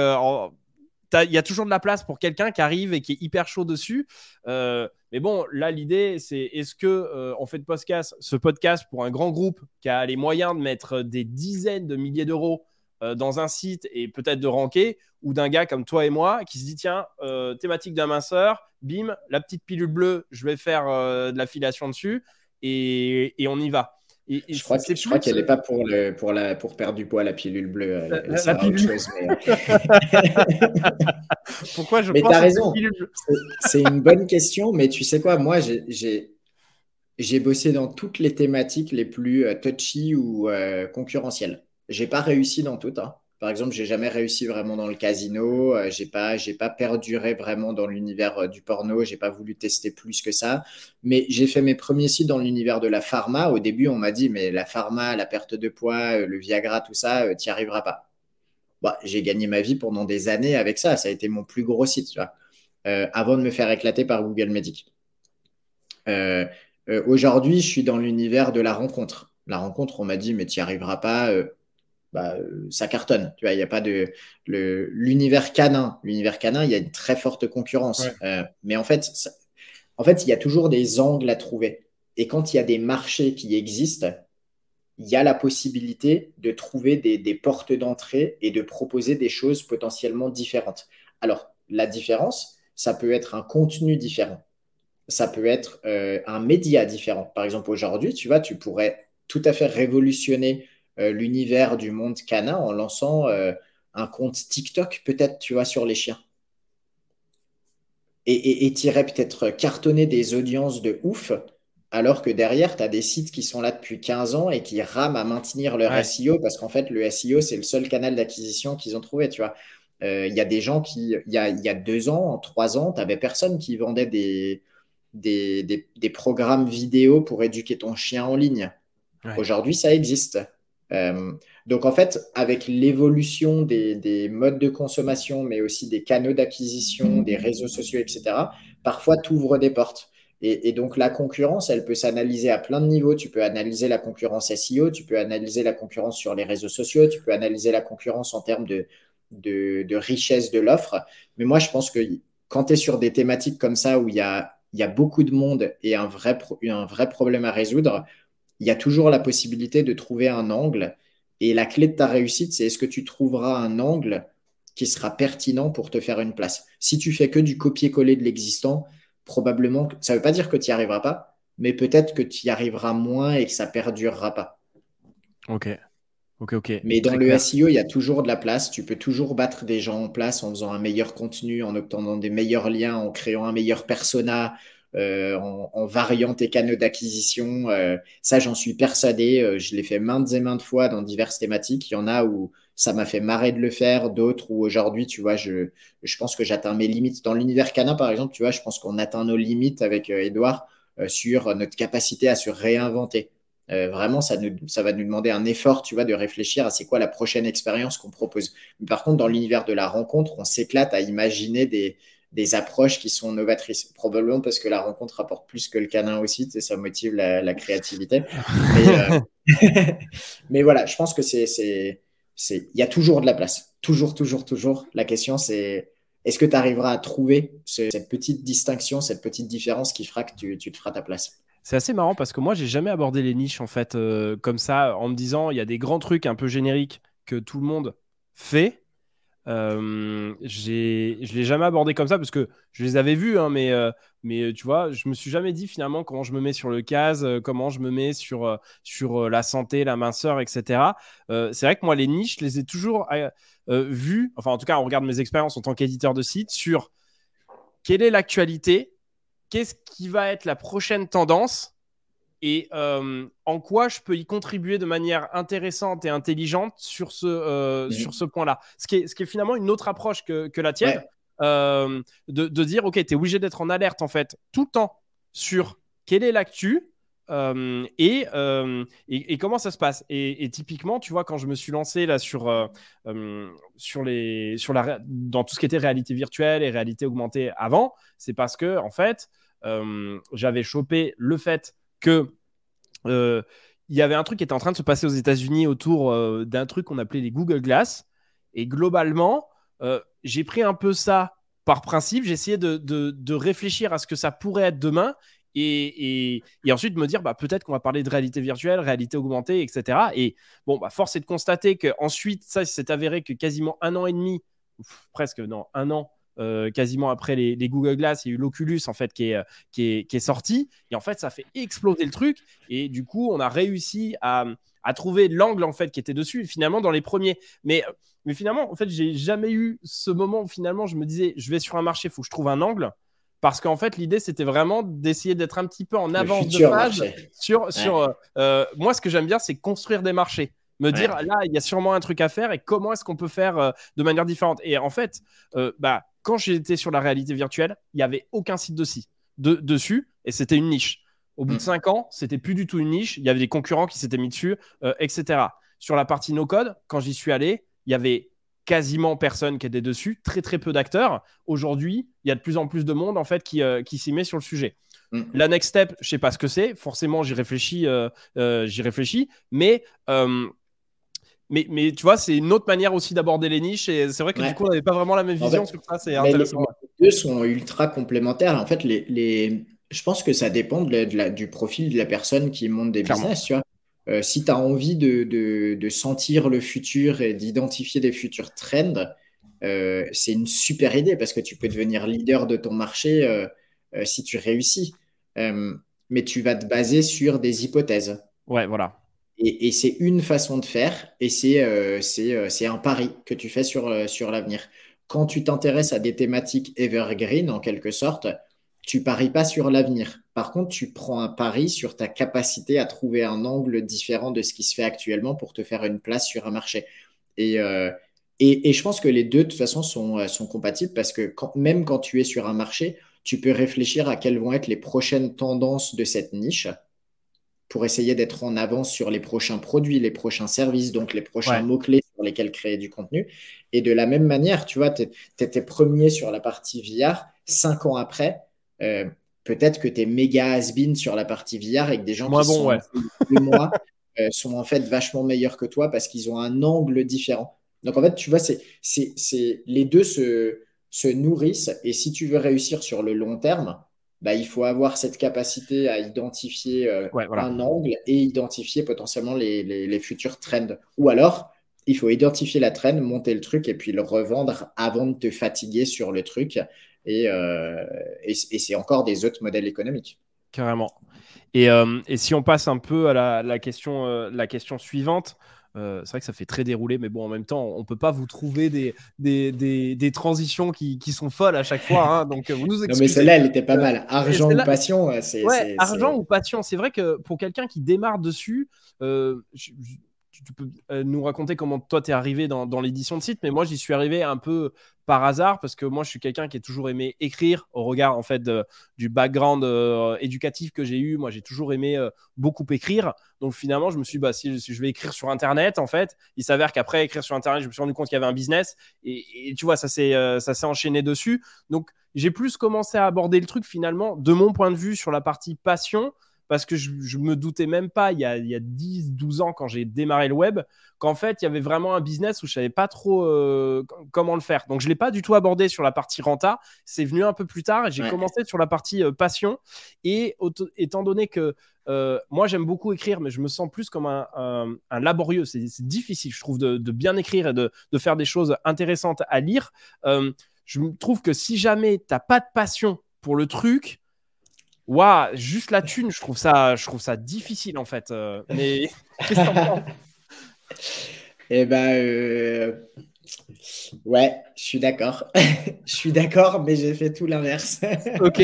il y a toujours de la place pour quelqu'un qui arrive et qui est hyper chaud dessus. Euh, mais bon, là, l'idée, c'est est-ce que euh, on fait de podcast, ce podcast pour un grand groupe qui a les moyens de mettre des dizaines de milliers d'euros euh, dans un site et peut-être de ranker, ou d'un gars comme toi et moi qui se dit tiens, thématique d'un minceur, bim, la petite pilule bleue, je vais faire de l'affiliation dessus et, et on y va je crois, je crois qu'elle n'est pas pour, le, pour, la, pour perdre du poids, la pilule bleue. la, pilule. Chose, mais... Pourquoi je mais pense as raison. C'est une bonne question, mais tu sais quoi, moi, j'ai bossé dans toutes les thématiques les plus euh, touchy ou euh, concurrentielles. J'ai pas réussi dans toutes. Hein. Par exemple, j'ai jamais réussi vraiment dans le casino. Euh, j'ai pas, j'ai pas perduré vraiment dans l'univers euh, du porno. J'ai pas voulu tester plus que ça. Mais j'ai fait mes premiers sites dans l'univers de la pharma. Au début, on m'a dit, mais la pharma, la perte de poids, euh, le Viagra, tout ça, tu n'y arriveras pas. Bah, j'ai gagné ma vie pendant des années avec ça. Ça a été mon plus gros site, avant de me faire éclater par Google Medic. Aujourd'hui, je suis dans l'univers de la rencontre. La rencontre, on m'a dit, mais tu n'y arriveras pas bah, ça cartonne. Tu vois, il n'y a pas de l'univers canin. L'univers canin, il y a une très forte concurrence. Euh, mais en fait, en fait, il y a toujours des angles à trouver. Et quand il y a des marchés qui existent, il y a la possibilité de trouver des, portes d'entrée et de proposer des choses potentiellement différentes. Alors, la différence, ça peut être un contenu différent. Ça peut être euh, un média différent. Par exemple, aujourd'hui, tu vois, tu pourrais tout à fait révolutionner euh, l'univers du monde canin en lançant euh, un compte TikTok, peut-être, tu vois, sur les chiens. Et tirer peut-être cartonner des audiences de ouf, alors que derrière, tu as des sites qui sont là depuis 15 ans et qui rament à maintenir leur SEO, parce qu'en fait, le SEO, c'est le seul canal d'acquisition qu'ils ont trouvé, tu vois. Euh, il y a des gens qui, il y a, y a, deux ans, trois ans, tu n'avais personne qui vendait des, des, des, programmes vidéo pour éduquer ton chien en ligne. Aujourd'hui, ça existe. Euh, donc en fait, avec l'évolution des, modes de consommation, mais aussi des canaux d'acquisition, des réseaux sociaux, etc., parfois tu ouvres des portes. Et, donc la concurrence, elle peut s'analyser à plein de niveaux. Tu peux analyser la concurrence SEO, tu peux analyser la concurrence sur les réseaux sociaux, tu peux analyser la concurrence en termes de, richesse de l'offre. Mais moi, je pense que quand tu es sur des thématiques comme ça où il y a, beaucoup de monde et un vrai problème à résoudre, il y a toujours la possibilité de trouver un angle. Et la clé de ta réussite, c'est est-ce que tu trouveras un angle qui sera pertinent pour te faire une place. Si tu fais que du copier-coller de l'existant, probablement, ça ne veut pas dire que tu n'y arriveras pas, mais peut-être que tu y arriveras moins et que ça perdurera pas. Ok. Ok, ok. Mais dans le SEO, il y a toujours de la place. Tu peux toujours battre des gens en place en faisant un meilleur contenu, en obtenant des meilleurs liens, en créant un meilleur persona, euh, en, variant tes canaux d'acquisition. Euh, ça, j'en suis persuadé. Euh, je l'ai fait maintes et maintes fois dans diverses thématiques. Il y en a où ça m'a fait marrer de le faire, d'autres où aujourd'hui, tu vois, je, je pense que j'atteins mes limites. Dans l'univers canin, par exemple, tu vois, je pense qu'on atteint nos limites avec Edouard sur notre capacité à se réinventer. vraiment, ça, ça va nous demander un effort, tu vois, de réfléchir à c'est quoi la prochaine expérience qu'on propose. Par contre, dans l'univers de la rencontre, on s'éclate à imaginer des, des approches qui sont novatrices. Probablement parce que la rencontre apporte plus que le canin aussi, et ça motive la, créativité. Euh, mais, voilà, je pense que c'est, c'est, il y a toujours de la place. Toujours, toujours, toujours. La question, c'est est-ce que tu arriveras à trouver cette petite distinction, cette petite différence qui fera que tu, te feras ta place? C'est assez marrant parce que moi, j'ai jamais abordé les niches en fait euh, comme ça, en me disant il y a des grands trucs un peu génériques que tout le monde fait, euh, je l'ai jamais abordé comme ça parce que je les avais vus, hein, mais, euh, mais euh, tu vois, je me suis jamais dit finalement comment je me mets sur le CAS, euh, comment je me mets sur, sur la santé, la minceur, etc. c'est vrai que moi, les niches, je les ai toujours vues, enfin en tout cas, on regarde mes expériences en tant qu'éditeur de site sur quelle est l'actualité, qu'est-ce qui va être la prochaine tendance et euh, en quoi je peux y contribuer de manière intéressante et intelligente sur ce, euh, sur ce point-là? Ce, qui est, ce qui est finalement une autre approche que, que la tienne, euh, de, de, dire, OK, tu es obligé d'être en alerte en fait tout le temps sur quelle est l'actu. Et, et, comment ça se passe? Et, typiquement, tu vois, quand je me suis lancé là sur, sur les, sur la, dans tout ce qui était réalité virtuelle et réalité augmentée avant, c'est parce que en fait, j'avais chopé le fait euh, il y avait un truc qui était en train de se passer aux États-Unis autour euh, d'un truc qu'on appelait les Google Glass. Et globalement, euh, j'ai pris un peu ça par principe. J'ai essayé de, réfléchir à ce que ça pourrait être demain. Et, ensuite me dire bah, peut-être qu'on va parler de réalité virtuelle, réalité augmentée, etc. Et bon, bah, force est de constater qu'ensuite, ça s'est avéré que quasiment un an et demi, presque non, un an euh, quasiment après les, Google Glass, il y a eu l'Oculus en fait qui est, qui, est, sorti. Et en fait, ça fait exploser le truc. Et du coup, on a réussi à, trouver l'angle en fait qui était dessus. Finalement, dans les premiers. Mais, mais finalement, en fait, j'ai jamais eu ce moment où finalement je me disais, je vais sur un marché, il faut que je trouve un angle. Parce qu'en fait, l'idée, c'était vraiment d'essayer d'être un petit peu en avance de page sur, sur euh, euh, moi, ce que j'aime bien, c'est construire des marchés me dire là il y a sûrement un truc à faire et comment est-ce qu'on peut faire de manière différente et en fait bah quand j'étais sur la réalité virtuelle, il n'y avait aucun site de, dessus et c'était une niche. Au bout de 5 mm. ans, c'était plus du tout une niche. Il y avait des concurrents qui s'étaient mis dessus, euh, etc. Sur la partie no-code, quand j'y suis allé, il y avait quasiment personne qui était dessus, très très peu d'acteurs. Aujourd'hui, il y a de plus en plus de monde en fait qui, euh, qui s'y met sur le sujet. Mm. La next step, je sais pas ce que c'est. Forcément, j'y réfléchis, euh, j'y réfléchis, mais mais, mais tu vois, c'est une autre manière aussi d'aborder les niches. Et c'est vrai que du coup, on n'avait pas vraiment la même vision sur ça. C'est intéressant. Les, deux sont ultra complémentaires. En fait, les, les... je pense que ça dépend de la, du profil de la personne qui monte des business. Tu vois. Euh, si tu as envie de, de, de, sentir le futur et d'identifier des futurs trends, euh, c'est une super idée parce que tu peux devenir leader de ton marché euh, si tu réussis. mais tu vas te baser sur des hypothèses. Ouais, voilà. Et, c'est une façon de faire et c'est euh, euh, un pari que tu fais sur, euh, sur l'avenir. Quand tu t'intéresses à des thématiques evergreen, en quelque sorte, tu paries pas sur l'avenir. Par contre, tu prends un pari sur ta capacité à trouver un angle différent de ce qui se fait actuellement pour te faire une place sur un marché. Et, et, je pense que les deux, de toute façon, sont, compatibles parce que même quand tu es sur un marché, tu peux réfléchir à quelles vont être les prochaines tendances de cette niche pour essayer d'être en avance sur les prochains produits, les prochains services, donc les prochains mots-clés sur lesquels créer du contenu. Et de la même manière, tu vois, tu étais premier sur la partie VR, cinq ans après, euh, peut-être que tu es méga has-been sur la partie VR et que des gens qui sont plus moi euh, sont en fait vachement meilleurs que toi parce qu'ils ont un angle différent. Donc en fait, tu vois, c'est, c'est, les deux se, se nourrissent et si tu veux réussir sur le long terme, bah, il faut avoir cette capacité à identifier euh, un angle et identifier potentiellement les, futurs trends. Ou alors, il faut identifier la trend, monter le truc et puis le revendre avant de te fatiguer sur le truc. Et, euh, c'est encore des autres modèles économiques. Carrément. Et, euh, si on passe un peu à la question, la question suivante, euh, c'est vrai que ça fait très déroulé, mais bon, en même temps, on peut pas vous trouver des, des, des, transitions qui, qui, sont folles à chaque fois. Hein, donc, vous nous Non, mais celle-là, elle était pas mal. Argent ou passion, c'est. Ouais, argent ou passion. C'est vrai que pour quelqu'un qui démarre dessus, euh, tu peux euh, nous raconter comment toi t'es arrivé dans, l'édition de site, mais moi j'y suis arrivé un peu par hasard parce que moi je suis quelqu'un qui a toujours aimé écrire au regard en fait du background euh, éducatif que j'ai eu. Moi j'ai toujours aimé euh, beaucoup écrire. Donc finalement je me suis dit, bah, si, je vais écrire sur internet en fait, il s'avère qu'après écrire sur internet, je me suis rendu compte qu'il y avait un business et, tu vois ça s'est ça s'est enchaîné dessus. Donc j'ai plus commencé à aborder le truc finalement de mon point de vue sur la partie passion parce que je, je me doutais même pas il y a, il y a 10, 12 ans quand j'ai démarré le web qu'en fait il y avait vraiment un business où je savais pas trop euh, comment le faire. Donc je l'ai pas du tout abordé sur la partie renta, c'est venu un peu plus tard et j'ai commencé sur la partie euh, passion et étant donné que euh, moi j'aime beaucoup écrire mais je me sens plus comme un, un, laborieux, c'est difficile je trouve de, de, bien écrire et de, de, faire des choses intéressantes à lire. je trouve que si jamais tu n'as pas de passion pour le truc, Waouh, juste la thune, je trouve ça, je trouve ça difficile en fait. Euh, mais qu'est-ce que t'en penses? Eh ben, euh, ouais, je suis d'accord. je suis d'accord, mais j'ai fait tout l'inverse. ok.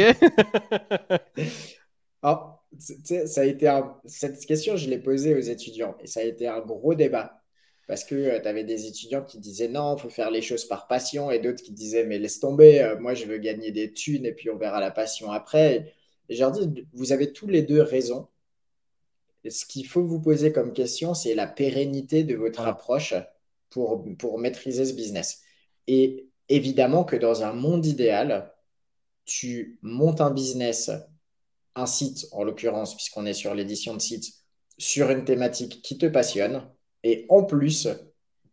oh, ça a été cette question, je l'ai posée aux étudiants et ça a été un gros débat parce que euh, tu avais des étudiants qui disaient non, il faut faire les choses par passion et d'autres qui disaient mais laisse tomber, moi je veux gagner des thunes et puis on verra la passion après. Et je leur dis, vous avez tous les deux raison. ce qu'il faut vous poser comme question, c'est la pérennité de votre approche pour, pour maîtriser ce business. Et évidemment que dans un monde idéal, tu montes un business, un site en l'occurrence, puisqu'on est sur l'édition de sites, sur une thématique qui te passionne. Et en plus,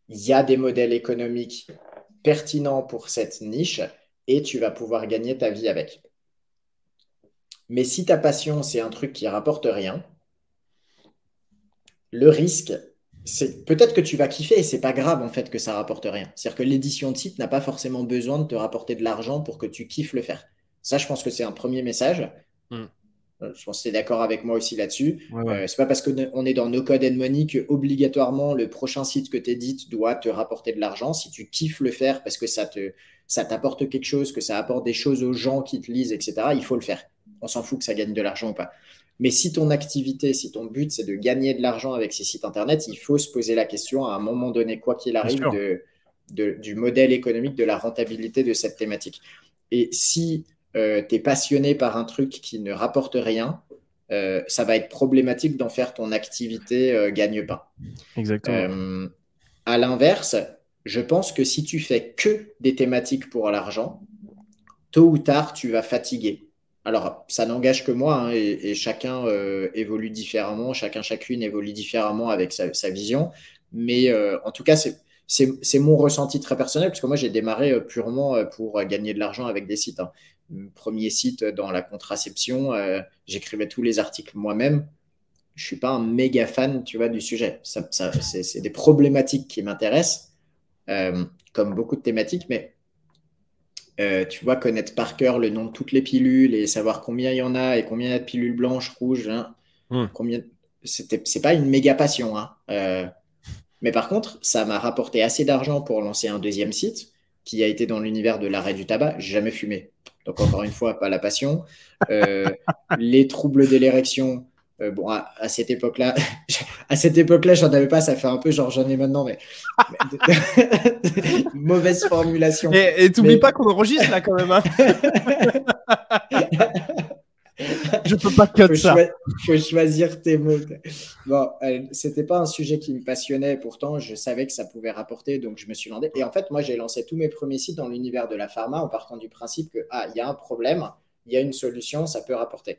il y a des modèles économiques pertinents pour cette niche et tu vas pouvoir gagner ta vie avec. Mais si ta passion, c'est un truc qui rapporte rien, le risque, c'est peut-être que tu vas kiffer et c'est pas grave en fait que ça rapporte rien. C'est-à-dire que l'édition de site n'a pas forcément besoin de te rapporter de l'argent pour que tu kiffes le faire. Ça, je pense que c'est un premier message. Hmm. Euh, je pense que tu es d'accord avec moi aussi là-dessus. Euh, c'est pas parce qu'on est dans No Code and Money que obligatoirement le prochain site que tu édites doit te rapporter de l'argent. Si tu kiffes le faire parce que ça te ça t'apporte quelque chose, que ça apporte des choses aux gens qui te lisent, etc., il faut le faire. On s'en fout que ça gagne de l'argent ou pas. Mais si ton activité, si ton but, c'est de gagner de l'argent avec ces sites Internet, il faut se poser la question à un moment donné, quoi qu'il arrive, de, du modèle économique, de la rentabilité de cette thématique. Et si euh, tu es passionné par un truc qui ne rapporte rien, euh, ça va être problématique d'en faire ton activité euh, gagne-pain. Exactement. à l'inverse, je pense que si tu fais que des thématiques pour l'argent, tôt ou tard, tu vas fatiguer. Alors, ça n'engage que moi, hein, et, chacun évolue différemment, chacun, chacune évolue différemment avec sa, vision. Mais en tout cas, c'est mon ressenti très personnel, parce que moi, j'ai démarré purement pour gagner de l'argent avec des sites. Hein premier site dans la contraception, euh, j'écrivais tous les articles moi-même. Je suis pas un méga fan, tu vois, du sujet. C'est des problématiques qui m'intéressent, euh, comme beaucoup de thématiques, mais euh, tu vois, connaître par cœur le nom de toutes les pilules et savoir combien il y en a et combien il y a de pilules blanches, rouges, hein, hmm. combien... c'est pas une méga passion. Hein. mais par contre, ça m'a rapporté assez d'argent pour lancer un deuxième site qui a été dans l'univers de l'arrêt du tabac. J'ai jamais fumé. Donc, encore une fois, pas la passion. Euh, les troubles de l'érection, euh, bon, à, cette époque-là, à cette époque-là, j'en avais pas, ça fait un peu genre j'en ai maintenant, mais, mauvaise formulation. Et t'oublies pas qu'on enregistre là quand même. Hein. je peux pas cut ça. Faut choisir tes mots. Bon, euh, c'était pas un sujet qui me passionnait, pourtant je savais que ça pouvait rapporter, donc je me suis lancé. Et en fait, moi, j'ai lancé tous mes premiers sites dans l'univers de la pharma en partant du principe que ah, il y a un problème, il y a une solution, ça peut rapporter.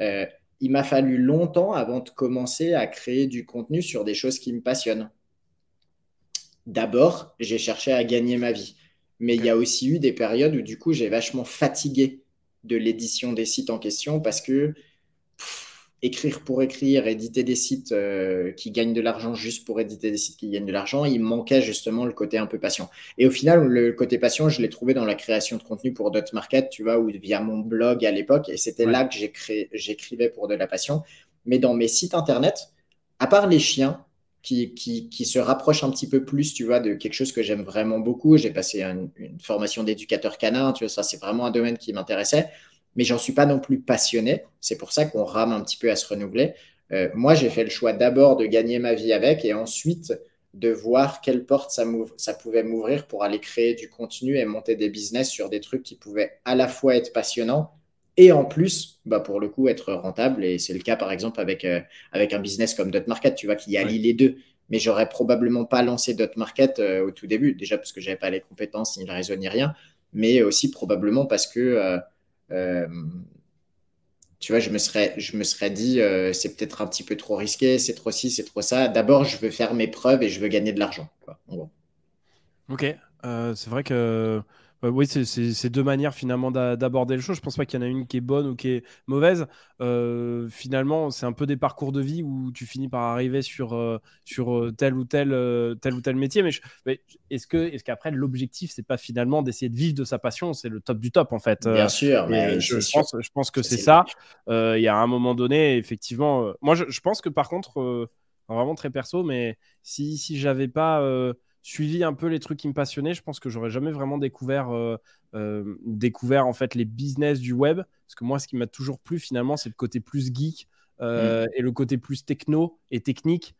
Euh, il m'a fallu longtemps avant de commencer à créer du contenu sur des choses qui me passionnent. D'abord, j'ai cherché à gagner ma vie, mais il y a aussi eu des périodes où du coup j'ai vachement fatigué de l'édition des sites en question parce que écrire pour écrire, éditer des sites euh, qui gagnent de l'argent juste pour éditer des sites qui gagnent de l'argent, il manquait justement le côté un peu passion. Et au final, le côté passion, je l'ai trouvé dans la création de contenu pour Dot Market, tu vois, ou via mon blog à l'époque. Et c'était là que j'écrivais pour de la passion. Mais dans mes sites internet, à part les chiens, qui, qui, se rapprochent un petit peu plus, tu vois, de quelque chose que j'aime vraiment beaucoup. J'ai passé une formation d'éducateur canin, tu vois, ça c'est vraiment un domaine qui m'intéressait, mais j'en suis pas non plus passionné. C'est pour ça qu'on rame un petit peu à se renouveler. Euh, moi, j'ai fait le choix d'abord de gagner ma vie avec et ensuite de voir quelle porte ça, ça pouvait m'ouvrir pour aller créer du contenu et monter des business sur des trucs qui pouvaient à la fois être passionnants et en plus, bah pour le coup, être rentable. Et c'est le cas, par exemple, avec, euh, avec un business comme Dot Market, tu vois, qui allie les deux. Mais j'aurais probablement pas lancé Dot Market euh, au tout début, déjà parce que j'avais pas les compétences, ni le réseau, ni rien, mais aussi probablement parce que, tu vois, je me serais, je me serais dit, c'est peut-être un petit peu trop risqué, c'est trop ci, c'est trop ça. D'abord, je veux faire mes preuves et je veux gagner de l'argent. Ok, c'est vrai que euh, oui, c'est deux manières finalement d'aborder le show. Je pense pas qu'il y en a une qui est bonne ou qui est mauvaise. Euh, finalement, c'est un peu des parcours de vie où tu finis par arriver sur, euh, sur tel ou tel, tel ou tel métier. Mais, est-ce que est-ce qu'après l'objectif c'est pas finalement d'essayer de vivre de sa passion? C'est le top du top en fait. Bien sûr, mais je, pense, je pense que c'est ça. Il y a un moment donné, effectivement. moi, je, je, pense que par contre, vraiment très perso, mais si si j'avais pas suivi un peu les trucs qui me passionnaient, je pense que j'aurais jamais vraiment découvert, euh, euh, découvert en fait les business du web. Parce que moi, ce qui m'a toujours plu finalement, c'est le côté plus geek euh, mm. et le côté plus techno et technique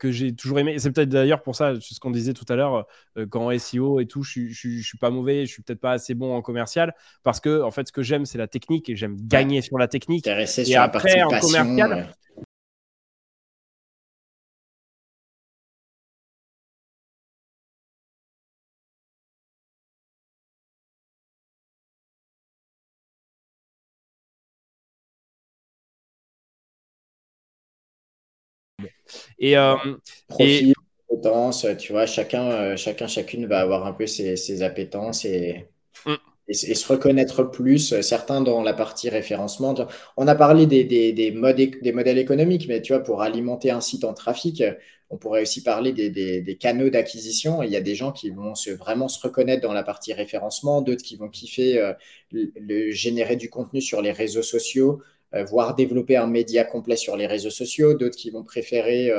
que j'ai toujours aimé. Et c'est peut-être d'ailleurs pour ça, c'est ce qu'on disait tout à l'heure, quand SEO et tout, je, je, suis pas mauvais, je suis peut-être pas assez bon en commercial, parce que en fait, ce que j'aime, c'est la technique et j'aime gagner sur la technique. Et après, en commercial, Et, euh, Profil, et... tu vois, chacun, chacun, chacune va avoir un peu ses, ses appétences et. Mm et, se reconnaître plus, certains dans la partie référencement. On a parlé des, des, des, des modèles économiques, mais tu vois, pour alimenter un site en trafic, on pourrait aussi parler des, canaux d'acquisition. Il y a des gens qui vont se, vraiment se reconnaître dans la partie référencement, d'autres qui vont kiffer euh, le, générer du contenu sur les réseaux sociaux, euh, voire développer un média complet sur les réseaux sociaux, d'autres qui vont préférer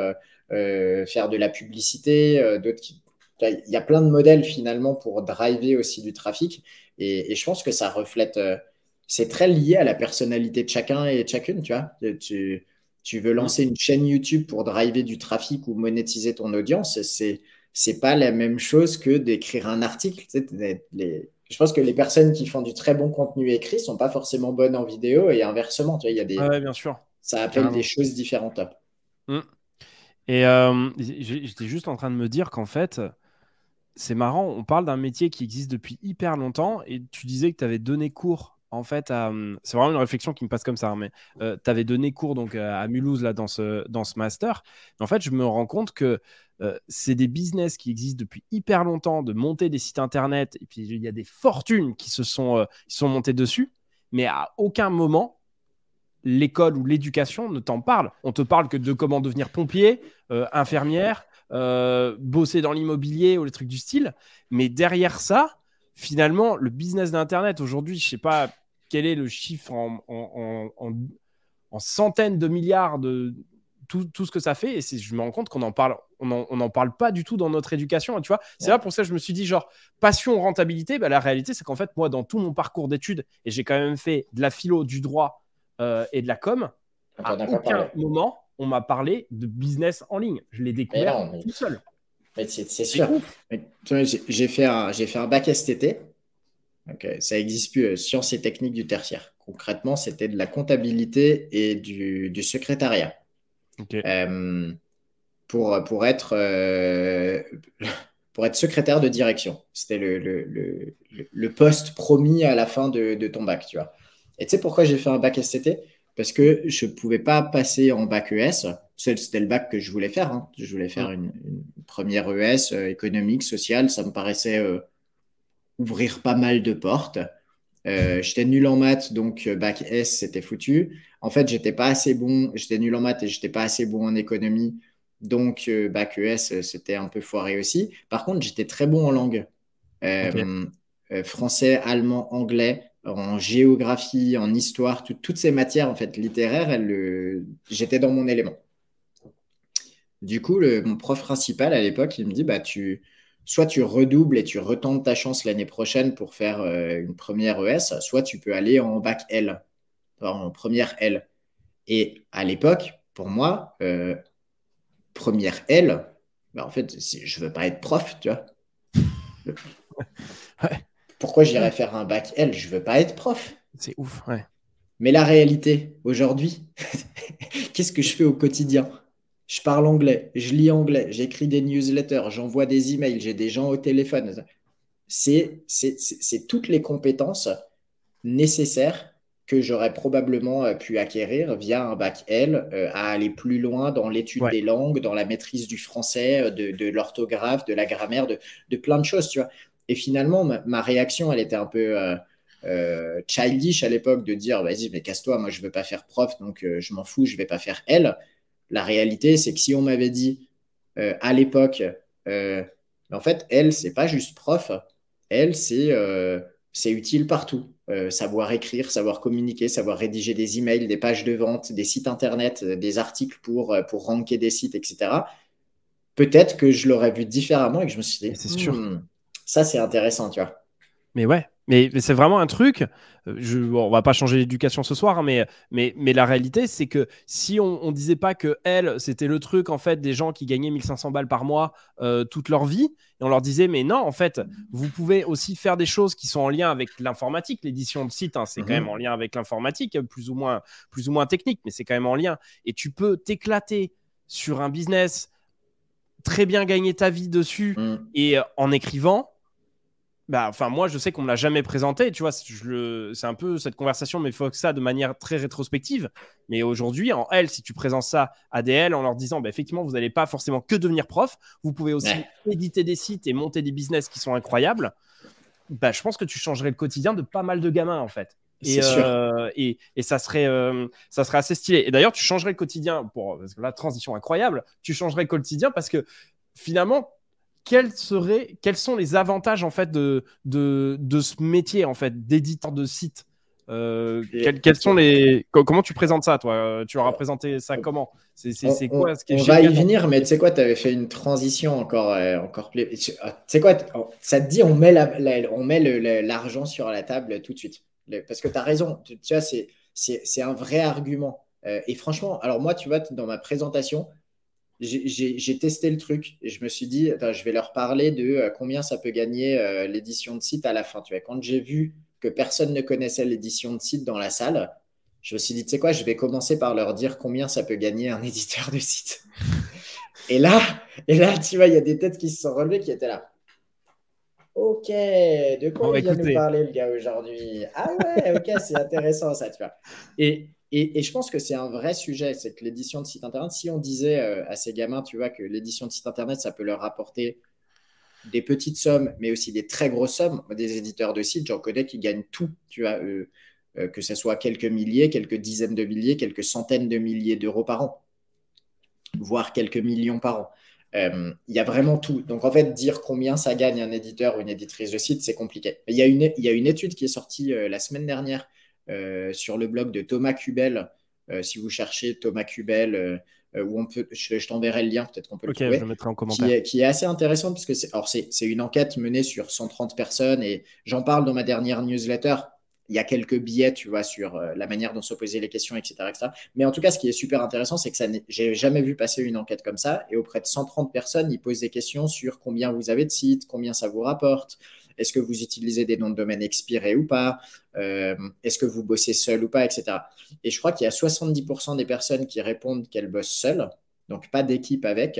euh, faire de la publicité, d'autres qui... Il y a plein de modèles finalement pour driver aussi du trafic. Et, je pense que ça reflète, euh, c'est très lié à la personnalité de chacun et de chacune, tu vois. Tu, veux lancer une chaîne YouTube pour driver du trafic ou monétiser ton audience, c'est c'est pas la même chose que d'écrire un article. Je pense que les personnes qui font du très bon contenu écrit sont pas forcément bonnes en vidéo et inversement. Tu vois, il y a des. bien sûr. Ça appelle des choses différentes. Mmh. Et euh, j'étais juste en train de me dire qu'en fait, c'est marrant, on parle d'un métier qui existe depuis hyper longtemps et tu disais que tu avais donné cours en fait à... Hum, c'est vraiment une réflexion qui me passe comme ça, hein, mais euh, tu avais donné cours donc à Mulhouse là, dans, ce, dans ce master. en fait, je me rends compte que euh, c'est des business qui existent depuis hyper longtemps, de monter des sites internet, et puis il y a des fortunes qui se sont, euh, qui sont montées dessus, mais à aucun moment, l'école ou l'éducation ne t'en parle. On te parle que de comment devenir pompier, infirmière, euh, bosser dans l'immobilier ou les trucs du style. Mais derrière ça, finalement, le business d'Internet aujourd'hui, je sais pas quel est le chiffre en, en, centaines de milliards de tout, tout, ce que ça fait. Et je me rends compte qu'on en parle, on n'en parle pas du tout dans notre éducation. Tu vois, c'est là pour ça que je me suis dit genre passion rentabilité. Bah, la réalité, c'est qu'en fait, moi, dans tout mon parcours d'études, et j'ai quand même fait de la philo, du droit euh, et de la com, à aucun moment on m'a parlé de business en ligne. Je l'ai découvert tout seul. C'est sûr. J'ai fait, un, fait un bac STT. ça n'existe plus, euh, sciences et techniques du tertiaire. Concrètement, c'était de la comptabilité et du, secrétariat. Euh, pour, pour, être, euh, pour être secrétaire de direction. C'était le, le, poste promis à la fin de, de ton bac, tu vois. Et tu sais pourquoi j'ai fait un bac STT parce que je ne pouvais pas passer en bac ES. C'était le bac que je voulais faire. Hein. Je voulais faire une, première ES euh, économique, sociale. Ça me paraissait ouvrir pas mal de portes. Euh, j'étais nul en maths, donc bac S, c'était foutu. En fait, j'étais pas assez bon. J'étais nul en maths et j'étais pas assez bon en économie. Donc, bac ES, c'était un peu foiré aussi. Par contre, j'étais très bon en langue. français, allemand, anglais en géographie, en histoire, toutes ces matières en fait littéraires, j'étais dans mon élément. Du coup, mon prof principal à l'époque, il me dit bah tu soit tu redoubles et tu retentes ta chance l'année prochaine pour faire euh, une première ES, soit tu peux aller en bac L, en première L. Et à l'époque, pour moi, euh, première L, bah, en fait, je veux pas être prof, tu vois. ouais. Pourquoi j'irais faire un bac L? Je veux pas être prof. C'est ouf, ouais. Mais la réalité, aujourd'hui, qu'est-ce que je fais au quotidien? Je parle anglais, je lis anglais, j'écris des newsletters, j'envoie des emails, j'ai des gens au téléphone. C'est toutes les compétences nécessaires que j'aurais probablement euh, pu acquérir via un bac L euh, à aller plus loin dans l'étude des langues, dans la maîtrise du français, euh, de, l'orthographe, de la grammaire, de, de, plein de choses. Tu vois. Et finalement, ma, réaction, elle était un peu euh, euh, childish à l'époque de dire vas-y, mais casse-toi, moi je veux pas faire prof, donc je m'en fous, je vais pas faire elle. La réalité, c'est que si on m'avait dit à l'époque, en fait, elle, c'est pas juste prof, elle, c'est c'est utile partout. savoir écrire, savoir communiquer, savoir rédiger des emails, des pages de vente, des sites internet, des articles pour, pour ranker des sites, etc. Peut-être que je l'aurais vu différemment et que je me suis dit, c'est sûr. Hmm, ça, c'est intéressant, tu vois. Mais ouais, mais, c'est vraiment un truc. Euh, je, on va pas changer l'éducation ce soir, hein, mais, mais, mais la réalité, c'est que si on, ne disait pas que elle, c'était le truc en fait des gens qui gagnaient 1500 balles par mois euh, toute leur vie, et on leur disait mais non, en fait, vous pouvez aussi faire des choses qui sont en lien avec l'informatique. L'édition de site, hein, c'est quand mhm. même en lien avec l'informatique, plus ou moins, plus ou moins technique, mais c'est quand même en lien. Et tu peux t'éclater sur un business, très bien gagner ta vie dessus, mm. et euh, en écrivant bah, enfin, moi, je sais qu'on me l'a jamais présenté, tu vois. C'est un peu cette conversation, mais il faut que ça de manière très rétrospective. Mais aujourd'hui, en L, si tu présentes ça à des L en leur disant, bah, effectivement, vous n'allez pas forcément que devenir prof, vous pouvez aussi éditer des sites et monter des business qui sont incroyables. Bah, je pense que tu changerais le quotidien de pas mal de gamins, en fait. Et, euh, et, et, ça, serait, euh, ça serait assez stylé. Et d'ailleurs, tu changerais le quotidien, pour, parce que la transition incroyable, tu changerais le quotidien parce que finalement, quels, seraient, quels sont les avantages en fait de, de, de ce métier en fait d'éditeur de site euh, quels, sont les comment tu présentes ça toi? Tu auras présenté ça comment? C'est quoi ce qui est On va y venir, mais tu sais quoi Tu avais fait une transition encore euh, encore plus. Tu sais quoi Ça te dit on met la, on met l'argent sur la table tout de suite parce que tu as raison. Tu, vois c'est un vrai argument. Euh, et franchement, alors moi, tu vois, dans ma présentation, j'ai testé le truc et je me suis dit, je vais leur parler de euh, combien ça peut gagner euh, l'édition de site à la fin. Tu vois, quand j'ai vu que personne ne connaissait l'édition de site dans la salle, je me suis dit, tu sais quoi, je vais commencer par leur dire combien ça peut gagner un éditeur de site. et là, et là, tu vois, il y a des têtes qui se sont relevées qui étaient là. Ok, de quoi il vient nous parler le gars aujourd'hui? Ah ouais, ok, c'est intéressant ça, tu vois. Et, et, je pense que c'est un vrai sujet, c'est que l'édition de site internet, si on disait euh, à ces gamins, tu vois, que l'édition de site internet, ça peut leur rapporter des petites sommes, mais aussi des très grosses sommes, des éditeurs de sites, j'en connais qui gagnent tout, tu vois, euh, euh, que ce soit quelques milliers, quelques dizaines de milliers, quelques centaines de milliers d'euros par an, voire quelques millions par an. Il y a vraiment tout. Donc, en fait, dire combien ça gagne un éditeur ou une éditrice de site, c'est compliqué. Il y, a une, il y a une étude qui est sortie la semaine dernière sur le blog de Thomas Cubel. Euh, si vous cherchez Thomas Cubel, euh, où on peut, je, t'enverrai le lien, peut-être qu'on peut, le trouver. Je le mettrai en commentaire. Qui est, assez intéressant parce que c'est, c'est, une enquête menée sur 130 personnes et j'en parle dans ma dernière newsletter il y a quelques billets, tu vois, sur la manière dont se poser les questions, etc., Mais en tout cas, ce qui est super intéressant, c'est que ça j'ai jamais vu passer une enquête comme ça. Et auprès de 130 personnes, ils posent des questions sur combien vous avez de sites, combien ça vous rapporte, est-ce que vous utilisez des noms de domaine expirés ou pas euh, Est-ce que vous bossez seul ou pas, etc. Et je crois qu'il y a 70% des personnes qui répondent qu'elles bossent seules, donc pas d'équipe avec.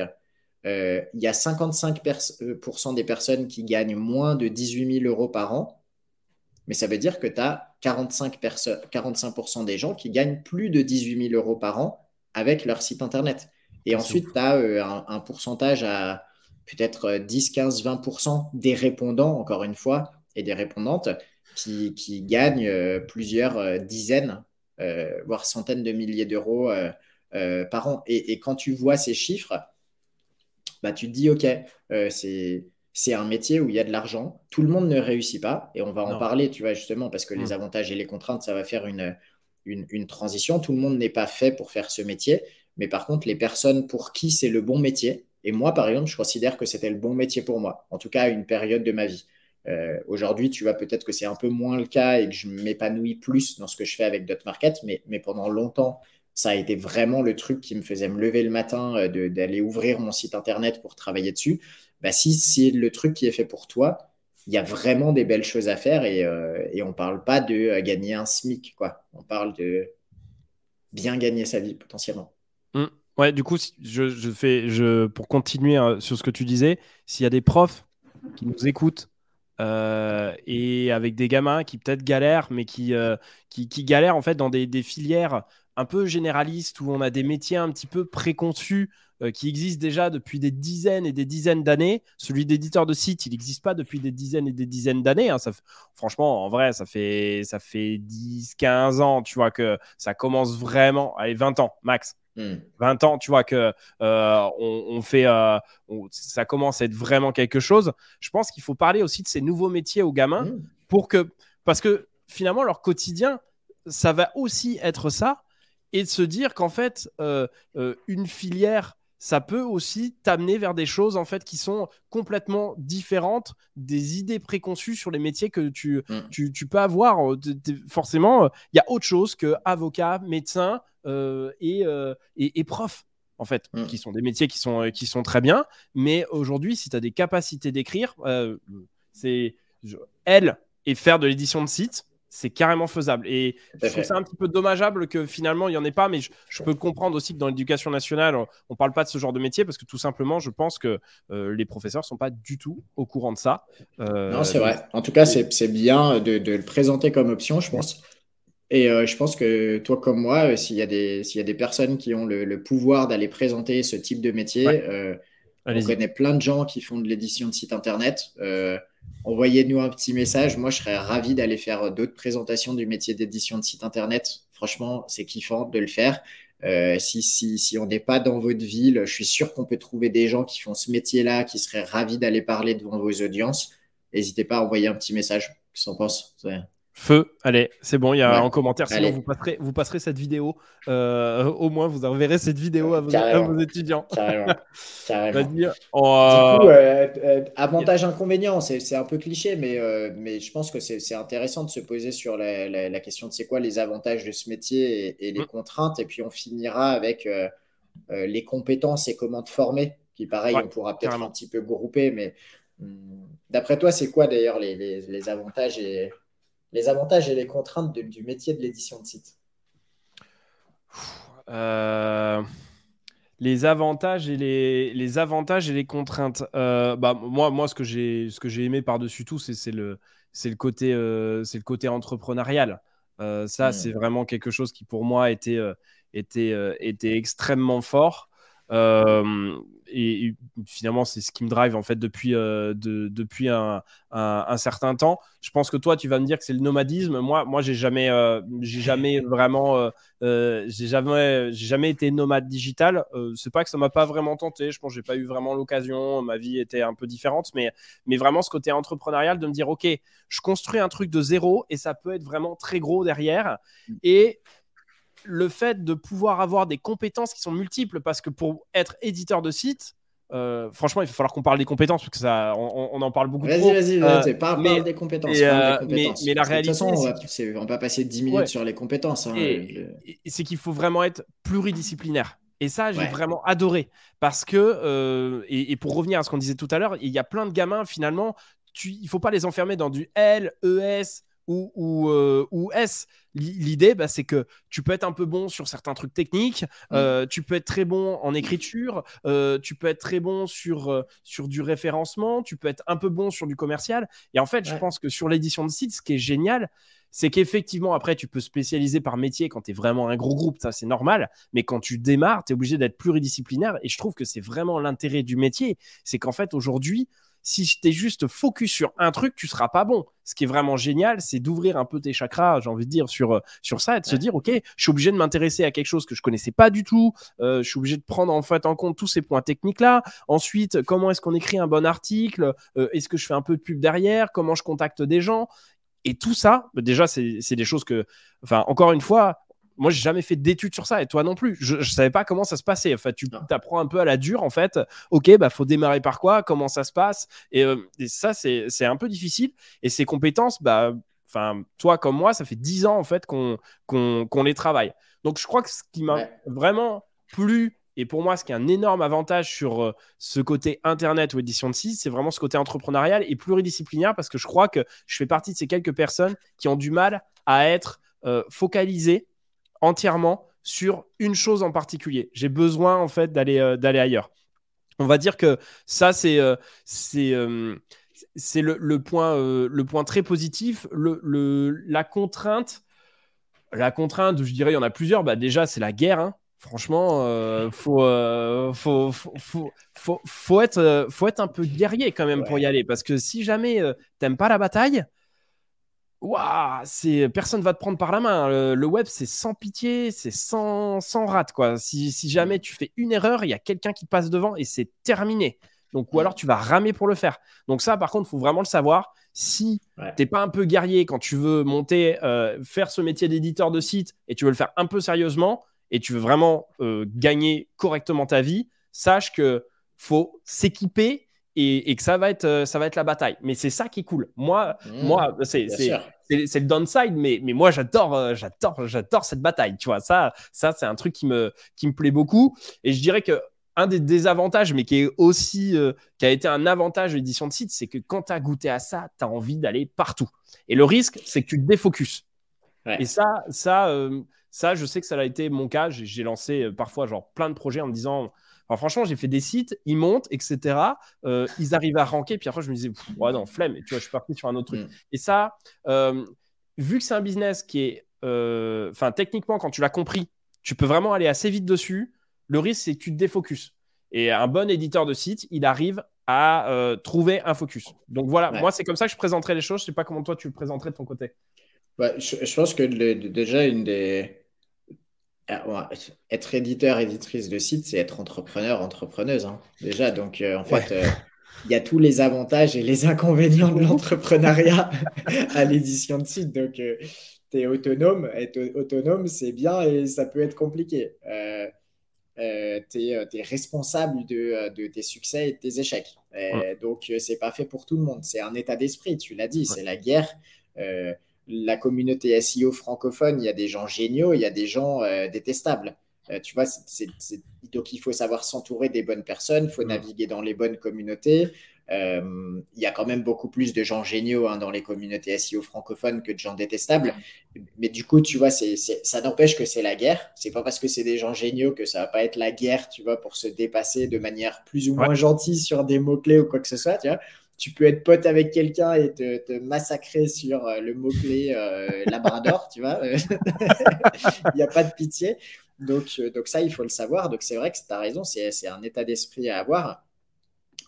Euh, il y a 55% des personnes qui gagnent moins de 18 000 euros par an, mais ça veut dire que tu as 45%, 45 des gens qui gagnent plus de 18 000 euros par an avec leur site internet. Et ensuite, tu as euh, un, pourcentage à peut-être 10, 15, 20% des répondants, encore une fois, et des répondantes qui, gagnent euh, plusieurs euh, dizaines, euh, voire centaines de milliers d'euros par an. Et, quand tu vois ces chiffres, bah, tu te dis, OK, c'est c'est un métier où il y a de l'argent. Tout le monde ne réussit pas. Et on va en parler, tu vois, justement, parce que les mmh. avantages et les contraintes, ça va faire une, une, une transition. Tout le monde n'est pas fait pour faire ce métier. Mais par contre, les personnes pour qui c'est le bon métier, et moi, par exemple, je considère que c'était le bon métier pour moi, en tout cas à une période de ma vie. Euh, aujourd'hui, tu vois peut-être que c'est un peu moins le cas et que je m'épanouis plus dans ce que je fais avec DotMarket, mais, mais pendant longtemps, ça a été vraiment le truc qui me faisait me lever le matin, euh, d'aller ouvrir mon site internet pour travailler dessus. Bah, si c'est le truc qui est fait pour toi, il y a vraiment des belles choses à faire et, euh, et on ne parle pas de gagner un SMIC, quoi. On parle de bien gagner sa vie potentiellement. Ouais, du coup, je, fais, je, pour continuer hein, sur ce que tu disais, s'il y a des profs qui nous écoutent euh, et avec des gamins qui peut-être galèrent, mais qui, euh, qui, galèrent en fait dans des, filières un peu généralistes où on a des métiers un petit peu préconçus euh, qui existent déjà depuis des dizaines et des dizaines d'années. Celui d'éditeur de site, il n'existe pas depuis des dizaines et des dizaines d'années. Hein. franchement, en vrai, ça fait, ça fait 10, 15 ans, tu vois, que ça commence vraiment, allez, 20 ans max 20 hmm. ans, tu vois, que euh, on, fait, euh, ça commence à être vraiment quelque chose. Je pense qu'il faut parler aussi de ces nouveaux métiers aux gamins hmm. pour que, parce que finalement, leur quotidien, ça va aussi être ça et de se dire qu'en fait, euh, une filière ça peut aussi t'amener vers des choses en fait qui sont complètement différentes des idées préconçues sur les métiers que tu, hmm. tu, peux avoir. Forcément, il y a autre chose que avocat, médecin, euh, euh, et, et, prof en fait, mm. qui sont des métiers qui sont, qui sont très bien. Mais aujourd'hui, si tu as des capacités d'écrire, euh, c'est elle et faire de l'édition de site, c'est carrément faisable. Et je trouve ça un petit peu dommageable que finalement il n'y en ait pas, mais je, peux comprendre aussi que dans l'éducation nationale, on ne parle pas de ce genre de métier parce que tout simplement, je pense que euh, les professeurs ne sont pas du tout au courant de ça. Euh, non, c'est vrai. En tout cas, c'est bien de, le présenter comme option, je pense. Et euh, je pense que toi comme moi, s'il y, a des, y a des personnes qui ont le, pouvoir d'aller présenter ce type de métier, on connaît plein de gens qui font de l'édition de site internet envoyez-nous un petit message. Moi, je serais ravi d'aller faire d'autres présentations du métier d'édition de site internet. Franchement, c'est kiffant de le faire. Euh, si, si, si on n'est pas dans votre ville, je suis sûr qu'on peut trouver des gens qui font ce métier-là, qui seraient ravis d'aller parler devant vos audiences. N'hésitez pas à envoyer un petit message. Qu'est-ce qu'on pense Feu, allez, c'est bon, il y a un commentaire. Sinon, vous passerez, vous passerez cette vidéo. Euh, au moins, vous enverrez cette vidéo à vos, étudiants. Carrément. Carrément. Oh, du coup, euh, euh, avantage, inconvénient, c'est un peu cliché, mais, mais je pense que c'est intéressant de se poser sur la, question de c'est quoi les avantages de ce métier et, les mm. contraintes. Et puis, on finira avec les compétences et comment te former. Qui, pareil, on pourra peut-être un petit peu grouper, mais hmm, d'après toi, c'est quoi d'ailleurs les, les avantages et les avantages et les contraintes du métier de l'édition de site euh, Les avantages et les, les, avantages et les contraintes. Euh, bah, moi, moi, ce que j'ai, ce que j'ai aimé par-dessus tout, c'est, le, c'est le côté, euh, c'est le côté entrepreneurial. ça, hmm. c'est vraiment quelque chose qui, pour moi, était, était, était extrêmement fort et, finalement, c'est ce qui me drive en fait depuis, euh, depuis un, un, certain temps. Je pense que toi, tu vas me dire que c'est le nomadisme. Moi, moi, j'ai jamais, euh, j'ai jamais vraiment, euh, j'ai jamais, j'ai jamais été nomade digital. c'est pas que ça m'a pas vraiment tenté. Je pense que j'ai pas eu vraiment l'occasion. Ma vie était un peu différente, mais, mais vraiment ce côté entrepreneurial de me dire, ok, je construis un truc de zéro et ça peut être vraiment très gros derrière. Et le fait de pouvoir avoir des compétences qui sont multiples, parce que pour être éditeur de site, euh, franchement, il va falloir qu'on parle des compétences parce que ça, on, en parle beaucoup vas-y. Vas-y, vas-y, euh, parle, des compétences. Euh, mais, la réalité, de toute façon, on va, pas passer 10 minutes sur les compétences. Hein, c'est qu'il faut vraiment être pluridisciplinaire. Et ça, j'ai vraiment adoré parce que, et, pour revenir à ce qu'on disait tout à l'heure, il y a plein de gamins finalement. Tu, il faut pas les enfermer dans du L, ES, ou, ou, euh, ou S. L'idée, bah, c'est que tu peux être un peu bon sur certains trucs techniques, euh, tu peux être très bon en écriture, euh, tu peux être très bon sur, sur du référencement, tu peux être un peu bon sur du commercial. Et en fait, je pense que sur l'édition de site, ce qui est génial, c'est qu'effectivement, après, tu peux spécialiser par métier quand tu es vraiment un gros groupe, ça c'est normal, mais quand tu démarres, tu es obligé d'être pluridisciplinaire. Et je trouve que c'est vraiment l'intérêt du métier, c'est qu'en fait, aujourd'hui, si tu es juste focus sur un truc, tu seras pas bon. Ce qui est vraiment génial, c'est d'ouvrir un peu tes chakras, j'ai envie de dire, sur, euh, sur ça et de se dire, OK, je suis obligé de m'intéresser à quelque chose que je connaissais pas du tout. Euh, je suis obligé de prendre en fait en compte tous ces points techniques-là. Ensuite, comment est-ce qu'on écrit un bon article euh, Est-ce que je fais un peu de pub derrière Comment je contacte des gens? Et tout ça, déjà, c'est des choses que, enfin, encore une fois, moi, j'ai jamais fait d'études sur ça et toi non plus. Je, ne savais pas comment ça se passait. Enfin, tu apprends un peu à la dure en fait. Ok, bah faut démarrer par quoi Comment ça se passe et, euh, ça, c'est un peu difficile. Et ces compétences, bah, enfin, toi comme moi, ça fait dix ans en fait qu'on qu'on les travaille. Donc, je crois que ce qui m'a vraiment plu et pour moi, ce qui est un énorme avantage sur euh, ce côté Internet ou édition de site, c'est vraiment ce côté entrepreneurial et pluridisciplinaire parce que je crois que je fais partie de ces quelques personnes qui ont du mal à être euh, focalisées entièrement sur une chose en particulier. J'ai besoin en fait d'aller euh, d'aller ailleurs. On va dire que ça c'est euh, c'est euh, c'est le, point le point très positif. Le, la contrainte la contrainte, je dirais, il y en a plusieurs. Bah déjà c'est la guerre. Hein. Franchement, faut, faut, faut, faut, faut, être, faut être un peu guerrier quand même pour y aller. Parce que si jamais t'aimes pas la bataille, Waouh, c'est personne va te prendre par la main. Le, web, c'est sans pitié, c'est sans, sans rate quoi. Si, jamais tu fais une erreur, il y a quelqu'un qui passe devant et c'est terminé. Donc, ou alors tu vas ramer pour le faire. Donc ça, par contre, il faut vraiment le savoir. Si tu t'es pas un peu guerrier quand tu veux monter, euh, faire ce métier d'éditeur de site et tu veux le faire un peu sérieusement et tu veux vraiment euh, gagner correctement ta vie, sache que faut s'équiper et, que ça va être euh, ça va être la bataille. Mais c'est ça qui est cool. Moi, mmh, moi c'est le downside, mais, mais moi j'adore euh, j'adore j'adore cette bataille. Tu vois ça ça c'est un truc qui me qui me plaît beaucoup. Et je dirais que un des désavantages, mais qui est aussi euh, qui a été un avantage de l'édition de site, c'est que quand tu as goûté à ça, tu as envie d'aller partout. Et le risque, c'est que tu te défocuses. Et ça, ça, euh, ça, je sais que ça a été mon cas. J'ai lancé euh, parfois genre plein de projets en me disant, franchement, j'ai fait des sites, ils montent, etc. ils arrivent à ranker, puis après je me disais, ouais non, flemme. Et tu vois, je suis parti sur un autre truc. Mm. Et ça, vu que c'est un business qui est, enfin techniquement, quand tu l'as compris, tu peux vraiment aller assez vite dessus. Le risque, c'est que tu te défocuses. Et un bon éditeur de site, il arrive à euh, trouver un focus. Donc voilà, moi, c'est comme ça que je présenterai les choses. Je ne sais pas comment toi, tu le présenterais de ton côté. je, pense que déjà, une des. Ah, être éditeur, éditrice de site, c'est être entrepreneur, entrepreneuse. Hein, déjà, donc euh, en fait, euh, il y a tous les avantages et les inconvénients de l'entrepreneuriat à l'édition de site. Donc, tu es autonome. Être autonome, c'est bien et ça peut être compliqué. Euh, tu es, euh, responsable euh, de, tes succès et de tes échecs. Donc, c'est pas fait pour tout le monde. C'est un état d'esprit, tu l'as dit, c'est la guerre. La communauté SEO francophone, il y a des gens géniaux, il y a des gens détestables. tu vois, donc il faut savoir s'entourer des bonnes personnes, il faut naviguer dans les bonnes communautés. Euh, il y a quand même beaucoup plus de gens géniaux hein, dans les communautés SEO francophones que de gens détestables. Mais du coup, tu vois, ça n'empêche que c'est la guerre. C'est pas parce que c'est des gens géniaux que ça va pas être la guerre, tu vois, pour se dépasser de manière plus ou moins gentille sur des mots-clés ou quoi que ce soit, tu vois. Tu peux être pote avec quelqu'un et te, massacrer sur euh, le mot-clé euh, Labrador, tu vois. Il n'y a pas de pitié. Donc, donc ça, il faut le savoir. Donc c'est vrai que tu as raison, c'est, c'est un état d'esprit à avoir.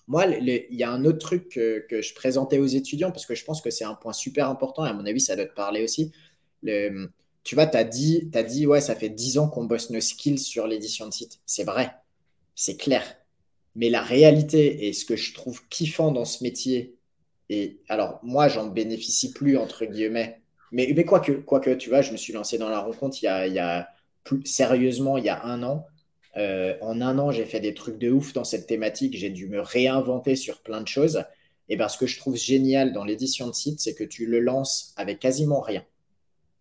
Moi, il y a un autre truc que, je présentais aux étudiants parce que je pense que c'est un point super important et à mon avis, ça doit te parler aussi. tu vois, tu as dit, as dit, ouais, ça fait 10 ans qu'on bosse nos skills sur l'édition de site. C'est vrai, c'est clair. Mais la réalité et ce que je trouve kiffant dans ce métier, et alors moi, j'en bénéficie plus, entre guillemets, mais, mais quoique, quoique, tu vois, je me suis lancé dans la rencontre il y a, il y a plus, sérieusement il y a un an. Euh, en un an, j'ai fait des trucs de ouf dans cette thématique. J'ai dû me réinventer sur plein de choses. Et ben, ce que je trouve génial dans l'édition de site, c'est que tu le lances avec quasiment rien.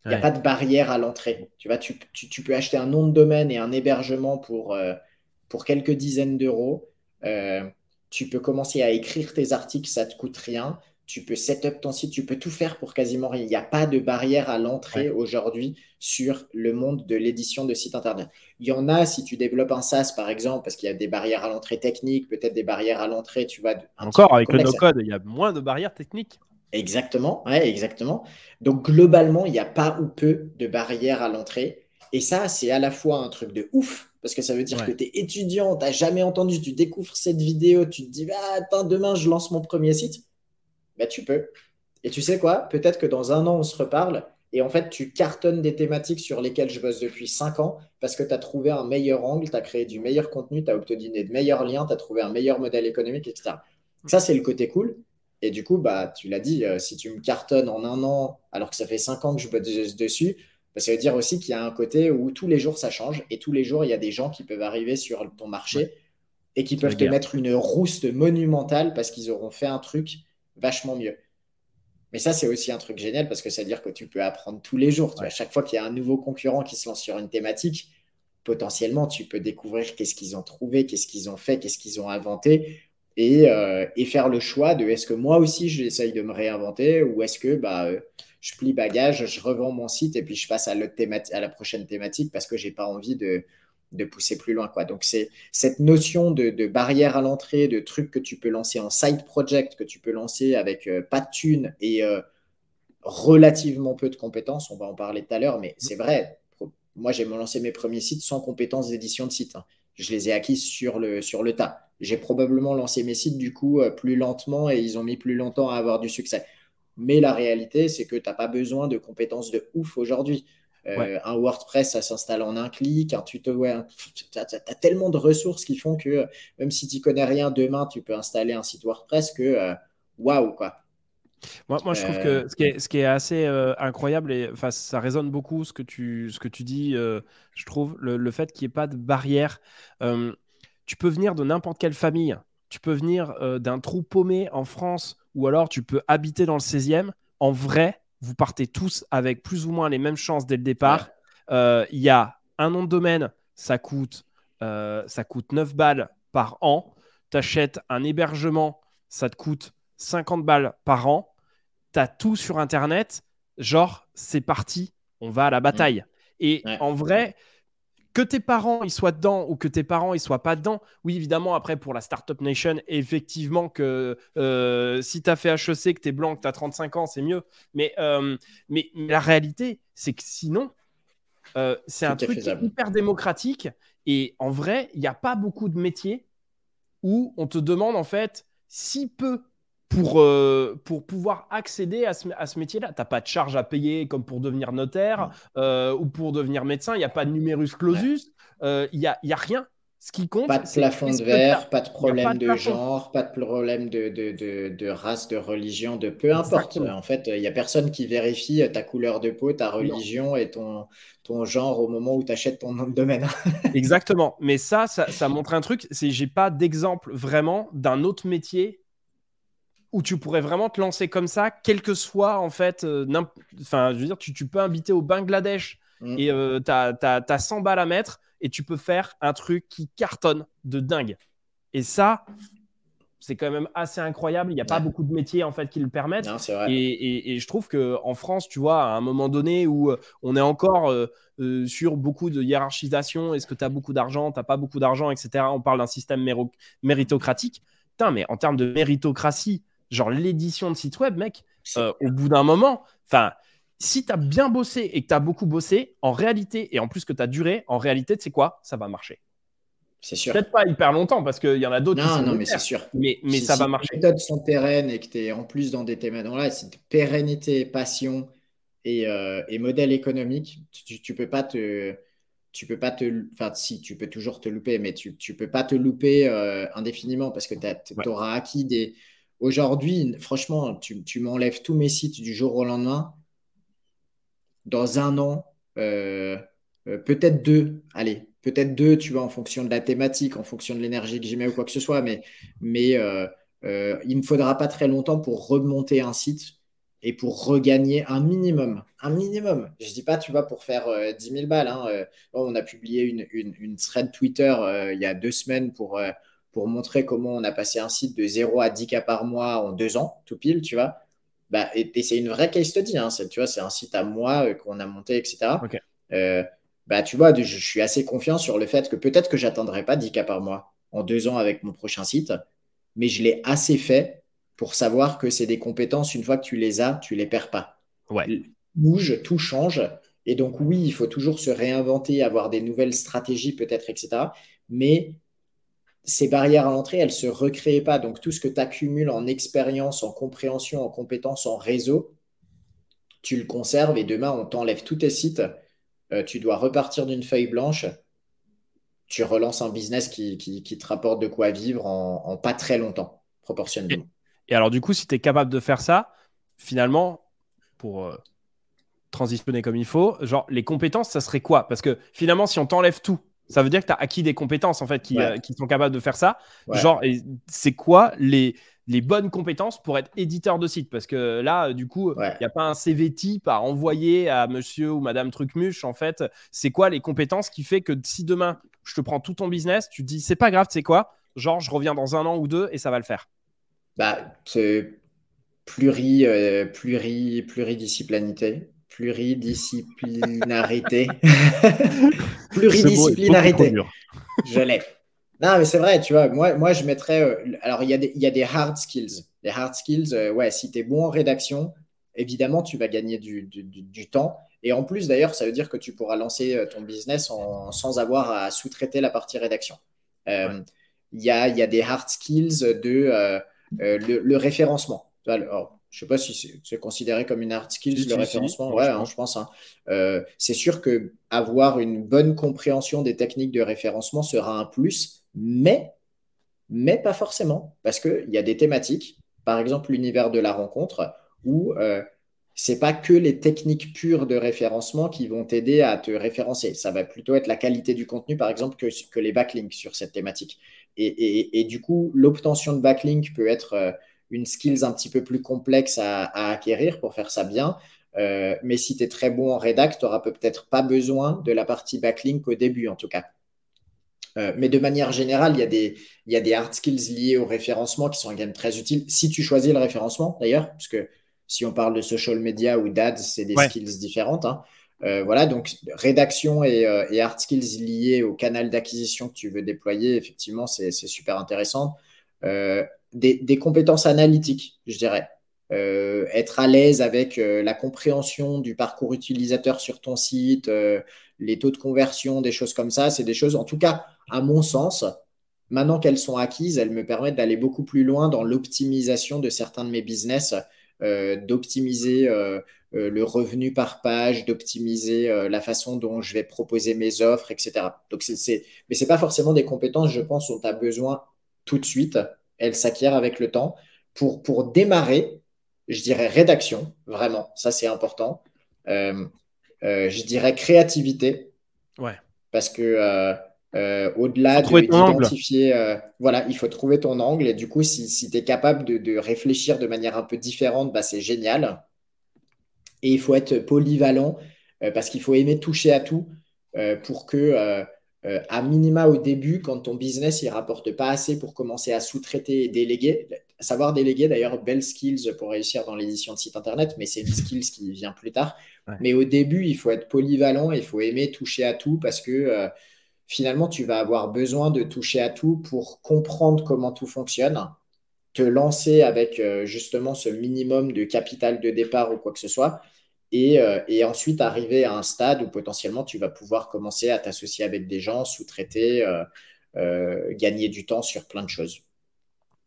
Il n'y a pas de barrière à l'entrée. Tu, vois, tu, peux acheter un nom de domaine et un hébergement pour, euh, pour quelques dizaines d'euros. Euh, tu peux commencer à écrire tes articles, ça ne te coûte rien tu peux setup ton site, tu peux tout faire pour quasiment rien. Il n'y a pas de barrière à l'entrée aujourd'hui sur le monde de l'édition de sites internet. Il y en a si tu développes un SaaS par exemple, parce qu'il y a des barrières à l'entrée technique, peut-être des barrières à l'entrée, tu vois. Encore avec le no-code, il y a moins de barrières techniques. Exactement, ouais, exactement. Donc globalement, il n'y a pas ou peu de barrières à l'entrée. Et ça, c'est à la fois un truc de ouf, parce que ça veut dire que tu es étudiant, tu n'as jamais entendu, tu découvres cette vidéo, tu te dis, ah, attends, demain, je lance mon premier site bah, tu peux. Et tu sais quoi? Peut-être que dans un an, on se reparle et en fait, tu cartonnes des thématiques sur lesquelles je bosse depuis 5 ans parce que tu as trouvé un meilleur angle, tu as créé du meilleur contenu, tu as obtenu de meilleurs liens, tu as trouvé un meilleur modèle économique, etc. Ça, c'est le côté cool. Et du coup, bah, tu l'as dit, euh, si tu me cartonnes en un an alors que ça fait 5 ans que je bosse dessus, ça veut dire aussi qu'il y a un côté où tous les jours ça change et tous les jours il y a des gens qui peuvent arriver sur ton marché et qui peuvent te mettre une rouste monumentale parce qu'ils auront fait un truc vachement mieux. Mais ça, c'est aussi un truc génial parce que ça veut dire que tu peux apprendre tous les jours. À chaque fois qu'il y a un nouveau concurrent qui se lance sur une thématique, potentiellement, tu peux découvrir qu'est-ce qu'ils ont trouvé, qu'est-ce qu'ils ont fait, qu'est-ce qu'ils ont inventé et, euh, faire le choix de est-ce que moi aussi, j'essaye de me réinventer ou est-ce que bah, euh, je plie bagage, je revends mon site et puis je passe à, la prochaine thématique parce que j'ai pas envie de, pousser plus loin. Quoi. Donc, c'est cette notion de, barrière à l'entrée, de trucs que tu peux lancer en side project, que tu peux lancer avec euh, pas de thunes et euh, relativement peu de compétences. On va en parler tout à l'heure, mais c'est vrai. Moi, j'ai lancé mes premiers sites sans compétences d'édition de site. Hein. Je les ai acquis sur le, sur le tas. J'ai probablement lancé mes sites du coup euh, plus lentement et ils ont mis plus longtemps à avoir du succès. Mais la réalité, c'est que tu n'as pas besoin de compétences de ouf aujourd'hui. Euh, un WordPress, ça s'installe en un clic. Un tuto, ouais, tu as, tellement de ressources qui font que même si tu connais rien demain, tu peux installer un site WordPress que euh, waouh, quoi. Moi, moi, je trouve que euh, ce qui est, ce qui est assez incroyable, et enfin, ça résonne beaucoup ce que tu, ce que tu dis, je trouve, le, fait qu'il n'y ait pas de barrière. tu peux venir de n'importe quelle famille, tu peux venir d'un trou paumé en France, ou alors tu peux habiter dans le 16e. En vrai, vous partez tous avec plus ou moins les mêmes chances dès le départ. Euh, il y a un nom de domaine, ça coûte, euh, ça coûte 9 balles par an. Tu achètes un hébergement, ça te coûte 50 balles par an. Tu as tout sur Internet. Genre, c'est parti, on va à la bataille. Et en vrai, que tes parents ils soient dedans ou que tes parents ils soient pas dedans, oui, évidemment, après pour la Startup Nation, effectivement, que euh, si tu as fait HEC, que tu es blanc, que tu as 35 ans, c'est mieux. Mais, euh, mais, la réalité, c'est que sinon, euh, c'est un truc hyper démocratique. Et en vrai, il n'y a pas beaucoup de métiers où on te demande en fait si peu pour, euh, pour pouvoir accéder à ce, à ce métier-là. Tu n'as pas de charge à payer comme pour devenir notaire euh, ou pour devenir médecin. Il n'y a pas de numerus clausus. Euh, il n'y a, y a rien. Ce qui compte, pas de plafond de verre, pas de problème de, genre, pas de problème de, de, de, race, de religion, de peu importe. En fait, il n'y a personne qui vérifie ta couleur de peau, ta religion et ton, ton genre au moment où tu achètes ton nom de domaine. Exactement. Mais ça, ça, ça montre un truc. C'est j'ai pas d'exemple vraiment d'un autre métier où tu pourrais vraiment te lancer comme ça, quel que soit en fait, euh, enfin, je veux dire, tu, tu, peux inviter au Bangladesh mm. et euh, tu as, 100 balles à mettre et tu peux faire un truc qui cartonne de dingue. Et ça, c'est quand même assez incroyable. Il n'y a pas beaucoup de métiers en fait qui le permettent. Et, je trouve que en France, tu vois, à un moment donné où euh, on est encore sur beaucoup de hiérarchisation, est-ce que tu as beaucoup d'argent, tu n'as pas beaucoup d'argent, etc. On parle d'un système méritocratique. Putain, mais en termes de méritocratie, genre l'édition de site web, mec, euh, au bout d'un moment, enfin, si tu as bien bossé et que tu as beaucoup bossé, en réalité, et en plus que tu as duré, en réalité, tu sais quoi? Ça va marcher. C'est sûr. Peut-être pas hyper longtemps parce qu'il y en a d'autres qui sont. Non, mais c'est sûr. Mais, mais ça va marcher. Si les méthodes sont pérennes et que tu es en plus dans des thèmes. là, c'est pérennité, passion et, euh, et modèle économique. Tu, tu peux pas te tu peux pas te. Enfin, si, tu peux toujours te louper, mais tu, tu peux pas te louper euh, indéfiniment parce que tu auras acquis des, Aujourd'hui, franchement, tu, m'enlèves tous mes sites du jour au lendemain. Dans un an, euh, euh, peut-être deux, allez, peut-être deux, tu vois, en fonction de la thématique, en fonction de l'énergie que j'y mets ou quoi que ce soit, mais, mais euh, il ne faudra pas très longtemps pour remonter un site et pour regagner un minimum. Un minimum. Je ne dis pas, tu vois, pour faire 10 000 balles. Hein, on a publié une, une, une thread Twitter il y a deux semaines pour pour montrer comment on a passé un site de 0 à 10 cas par mois en deux ans, tout pile, tu vois. Bah, et, c'est une vraie case study, hein, tu vois, c'est un site à moi euh, qu'on a monté, etc. Euh, bah, tu vois, je, suis assez confiant sur le fait que peut-être que j'atteindrai pas 10 cas par mois en deux ans avec mon prochain site, mais je l'ai assez fait pour savoir que c'est des compétences, une fois que tu les as, tu les perds pas. Ouais. Bouge, tout change. Et donc, oui, il faut toujours se réinventer, avoir des nouvelles stratégies peut-être, etc. Mais ces barrières à l'entrée, elles ne se recréent pas. Donc, tout ce que tu accumules en expérience, en compréhension, en compétences, en réseau, tu le conserves et demain, on t'enlève tous tes sites. Euh, tu dois repartir d'une feuille blanche. Tu relances un business qui, te rapporte de quoi vivre en, pas très longtemps, proportionnellement. Et, alors, du coup, si tu es capable de faire ça, finalement, pour euh, transitionner comme il faut, genre, les compétences, ça serait quoi? Parce que finalement, si on t'enlève tout, ça veut dire que tu as acquis des compétences en fait qui, euh, sont capables de faire ça. Genre, c'est quoi les, les bonnes compétences pour être éditeur de site? Parce que là, du coup, il n'y a pas un CV type à envoyer à monsieur ou madame Trucmuche. En fait, c'est quoi les compétences qui fait que si demain, je te prends tout ton business, tu te dis, c'est pas grave, c'est quoi? Genre, je reviens dans un an ou deux et ça va le faire. Bah, c'est pluri, euh, pluri, pluridisciplinarité pluridisciplinarité. pluridisciplinarité. je l'ai. Non, mais c'est vrai, tu vois, moi, moi je mettrais. Euh, alors, il y, a des, y a des hard skills. Les hard skills, euh, ouais, si tu es bon en rédaction, évidemment, tu vas gagner du, du, temps. Et en plus, d'ailleurs, ça veut dire que tu pourras lancer euh, ton business en, sans avoir à sous-traiter la partie rédaction. Il y, a, y, a, des hard skills de le, référencement. Alors, je ne sais pas si c'est considéré comme une hard skill, le référencement. ouais, hein, je pense. Hein. Euh, c'est sûr que avoir une bonne compréhension des techniques de référencement sera un plus, mais, mais pas forcément. Parce qu'il y a des thématiques, par exemple l'univers de la rencontre, où euh, ce n'est pas que les techniques pures de référencement qui vont t'aider à te référencer. Ça va plutôt être la qualité du contenu, par exemple, que, que les backlinks sur cette thématique. Et, et, et du coup, l'obtention de backlinks peut être... Une skills un petit peu plus complexe à, acquérir pour faire ça bien. Euh, mais si tu es très bon en rédact, tu n'auras peut-être pas besoin de la partie backlink au début, en tout cas. Euh, mais de manière générale, il y, a des, il y a des hard skills liés au référencement qui sont quand très utiles. Si tu choisis le référencement, d'ailleurs, parce que si on parle de social media ou d'ads, c'est des skills différentes. Hein. Euh, voilà, donc rédaction et, euh, et, hard skills liés au canal d'acquisition que tu veux déployer, effectivement, c'est super intéressant. Des, compétences analytiques, je dirais. être à l'aise avec la compréhension du parcours utilisateur sur ton site, les taux de conversion, des choses comme ça, c'est des choses, en tout cas, à mon sens, maintenant qu'elles sont acquises, elles me permettent d'aller beaucoup plus loin dans l'optimisation de certains de mes business, euh, d'optimiser euh, euh, le revenu par page, d'optimiser la façon dont je vais proposer mes offres, etc. Donc, c'est, mais ce n'est pas forcément des compétences, je pense, dont tu as besoin tout de suite. Elles s'acquièrent avec le temps. Pour, pour démarrer, je dirais rédaction, vraiment, ça c'est important. je dirais créativité. Ouais. Parce que euh, au-delà d'identifier, euh, voilà, il faut trouver ton angle. Et du coup, si, tu es capable de, réfléchir de manière un peu différente, bah, c'est génial. Et il faut être polyvalent euh, parce qu'il faut aimer toucher à tout pour que, à minima au début, quand ton business il rapporte pas assez pour commencer à sous-traiter et déléguer, savoir déléguer d'ailleurs, belle skills pour réussir dans l'édition de site internet, mais c'est une skills qui vient plus tard. Mais au début, il faut être polyvalent, il faut aimer toucher à tout parce que finalement, tu vas avoir besoin de toucher à tout pour comprendre comment tout fonctionne, te lancer avec euh, justement ce minimum de capital de départ ou quoi que ce soit, et, euh, ensuite arriver à un stade où potentiellement tu vas pouvoir commencer à t'associer avec des gens, sous-traiter, euh, gagner du temps sur plein de choses.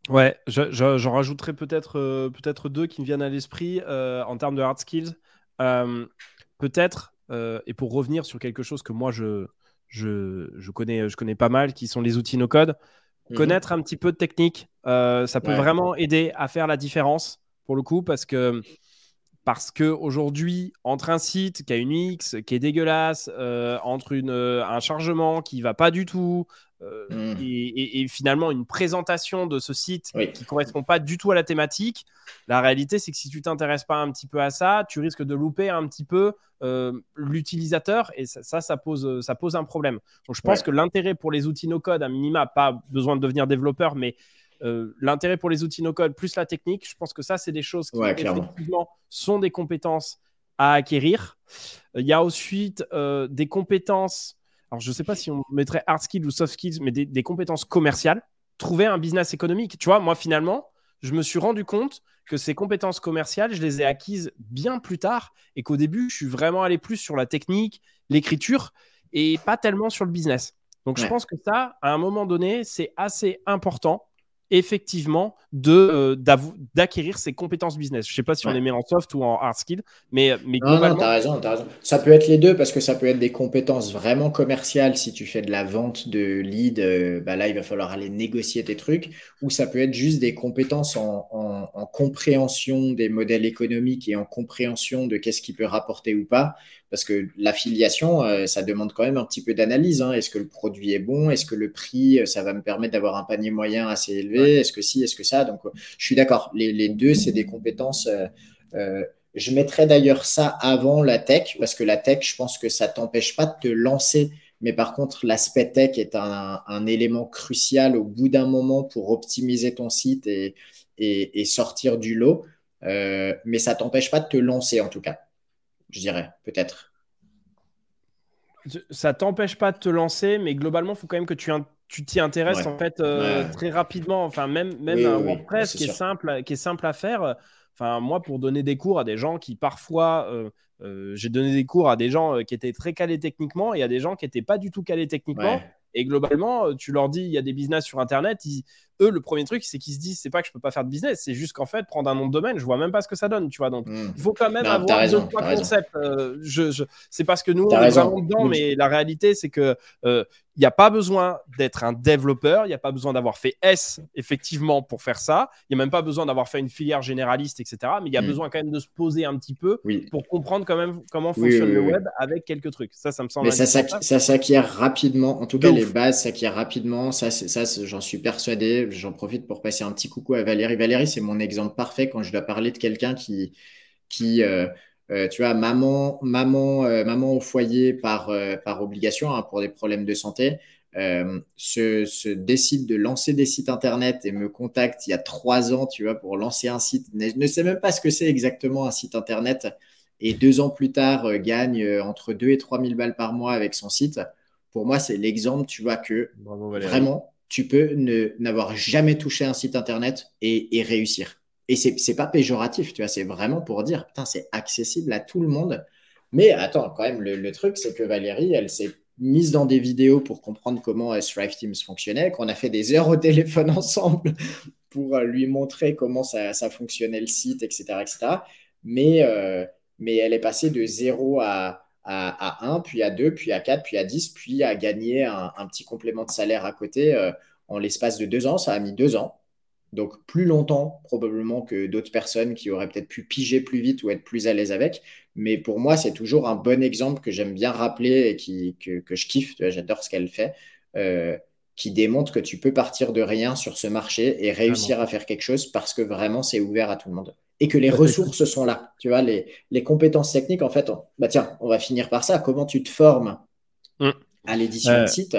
Ouais, j'en rajouterai peut-être peut-être deux qui me viennent à l'esprit en termes de hard skills. peut-être, et pour revenir sur quelque chose que moi je, je, connais, je connais pas mal, qui sont les outils no-code. Mhm. Connaître un petit peu de technique, euh, ça peut vraiment aider à faire la différence pour le coup, parce que parce que aujourd'hui, entre un site qui a une X qui est dégueulasse, euh, entre une, euh, un chargement qui va pas du tout, mmh. et, finalement une présentation de ce site qui correspond pas du tout à la thématique, la réalité c'est que si tu t'intéresses pas un petit peu à ça, tu risques de louper un petit peu euh, l'utilisateur et ça, ça, pose, ça pose un problème. Donc je pense que l'intérêt pour les outils no-code, à minima, pas besoin de devenir développeur, mais euh, l'intérêt pour les outils no-code plus la technique, je pense que ça, c'est des choses qui effectivement sont des compétences à acquérir. Il y a ensuite euh, des compétences, alors je ne sais pas si on mettrait hard skills ou soft skills, mais des, des compétences commerciales. Trouver un business économique. Tu vois, moi, finalement, je me suis rendu compte que ces compétences commerciales, je les ai acquises bien plus tard et qu'au début, je suis vraiment allé plus sur la technique, l'écriture et pas tellement sur le business. Donc, je pense que ça, à un moment donné, c'est assez important effectivement de euh, d'acquérir ses compétences business. Je sais pas si on les met en soft ou en hard skill, mais mais non, non, as raison, as raison. Ça peut être les deux parce que ça peut être des compétences vraiment commerciales si tu fais de la vente de lead, euh, bah là il va falloir aller négocier tes trucs, ou ça peut être juste des compétences en, en compréhension des modèles économiques et en compréhension de qu'est-ce qui peut rapporter ou pas. Parce que l'affiliation, euh, ça demande quand même un petit peu d'analyse. Hein. Est-ce que le produit est bon? Est-ce que le prix, euh, ça va me permettre d'avoir un panier moyen assez élevé? Est-ce que si Est-ce que ça? Donc, euh, je suis d'accord. Les, deux, c'est des compétences. je mettrais d'ailleurs ça avant la tech, parce que la tech, je pense que ça t'empêche pas de te lancer. Mais par contre, l'aspect tech est un, élément crucial au bout d'un moment pour optimiser ton site et, et sortir du lot. mais ça t'empêche pas de te lancer en tout cas je dirais, peut-être. Ça t'empêche pas de te lancer, mais globalement, il faut quand même que tu tu t'y intéresses en fait euh, très rapidement. Enfin, même, même un WordPress qui, est simple, qui est simple à faire. Enfin, moi, pour donner des cours à des gens qui parfois, euh, euh, j'ai donné des cours à des gens qui étaient très calés techniquement et à des gens qui n'étaient pas du tout calés techniquement. Et globalement, tu leur dis, il y a des business sur Internet, ils, eux, le premier truc, c'est qu'ils se disent, c'est pas que je peux pas faire de business, c'est juste qu'en fait, prendre un nom de domaine, je vois même pas ce que ça donne, tu vois. Donc, hmm. il faut quand même avoir deux, trois concepts. Euh, je, C'est parce que nous, on est vraiment dedans, mais la réalité, c'est que euh, il n'y a pas besoin d'être un développeur, il n'y a pas besoin d'avoir fait S effectivement pour faire ça, il n'y a même pas besoin d'avoir fait une filière généraliste, etc. Mais il y a hmm. besoin quand même de se poser un petit peu pour comprendre quand même comment fonctionne le web avec quelques trucs. Ça, ça me semble. Mais ça s'acquiert rapidement. En tout cas, les bases s'acquièrent rapidement. Ça, ça j'en suis persuadé j'en profite pour passer un petit coucou à Valérie. Valérie, c'est mon exemple parfait quand je dois parler de quelqu'un qui, qui euh, euh, tu vois, maman, maman, euh, maman au foyer par, par obligation hein, pour des problèmes de santé. se, décide de lancer des sites internet et me contacte il y a trois ans, tu vois, pour lancer un site, ne, ne sait même pas ce que c'est exactement un site internet et deux ans plus tard gagne entre 2 et 3 000 balles par mois avec son site, pour moi, c'est l'exemple, tu vois, que vraiment, tu peux n'avoir jamais touché un site internet et, réussir. Et c'est n'est pas péjoratif, tu vois, c'est vraiment pour dire, putain, c'est accessible à tout le monde. Mais attends, quand même, le, truc, c'est que Valérie, elle s'est mise dans des vidéos pour comprendre comment Strive Teams fonctionnait, qu'on a fait des heures au téléphone ensemble pour euh, lui montrer comment ça, fonctionnait le site, etc. etc. Mais, euh, mais elle est passée de 0 à, à, 1, puis à 2, puis à 4, puis à 10, puis à gagner un, petit complément de salaire à côté euh, en l'espace de deux ans. Ça a mis deux ans. Donc plus longtemps probablement que d'autres personnes qui auraient peut-être pu piger plus vite ou être plus à l'aise avec. Mais pour moi, c'est toujours un bon exemple que j'aime bien rappeler et qui, que, je kiffe. J'adore ce qu'elle fait. Euh, qui démontre que tu peux partir de rien sur ce marché et réussir à faire quelque chose parce que vraiment c'est ouvert à tout le monde et que les ressources sont là. Tu vois, les, les compétences techniques, en fait, bah tiens, on va finir par ça. Comment tu te formes mm. à l'édition de site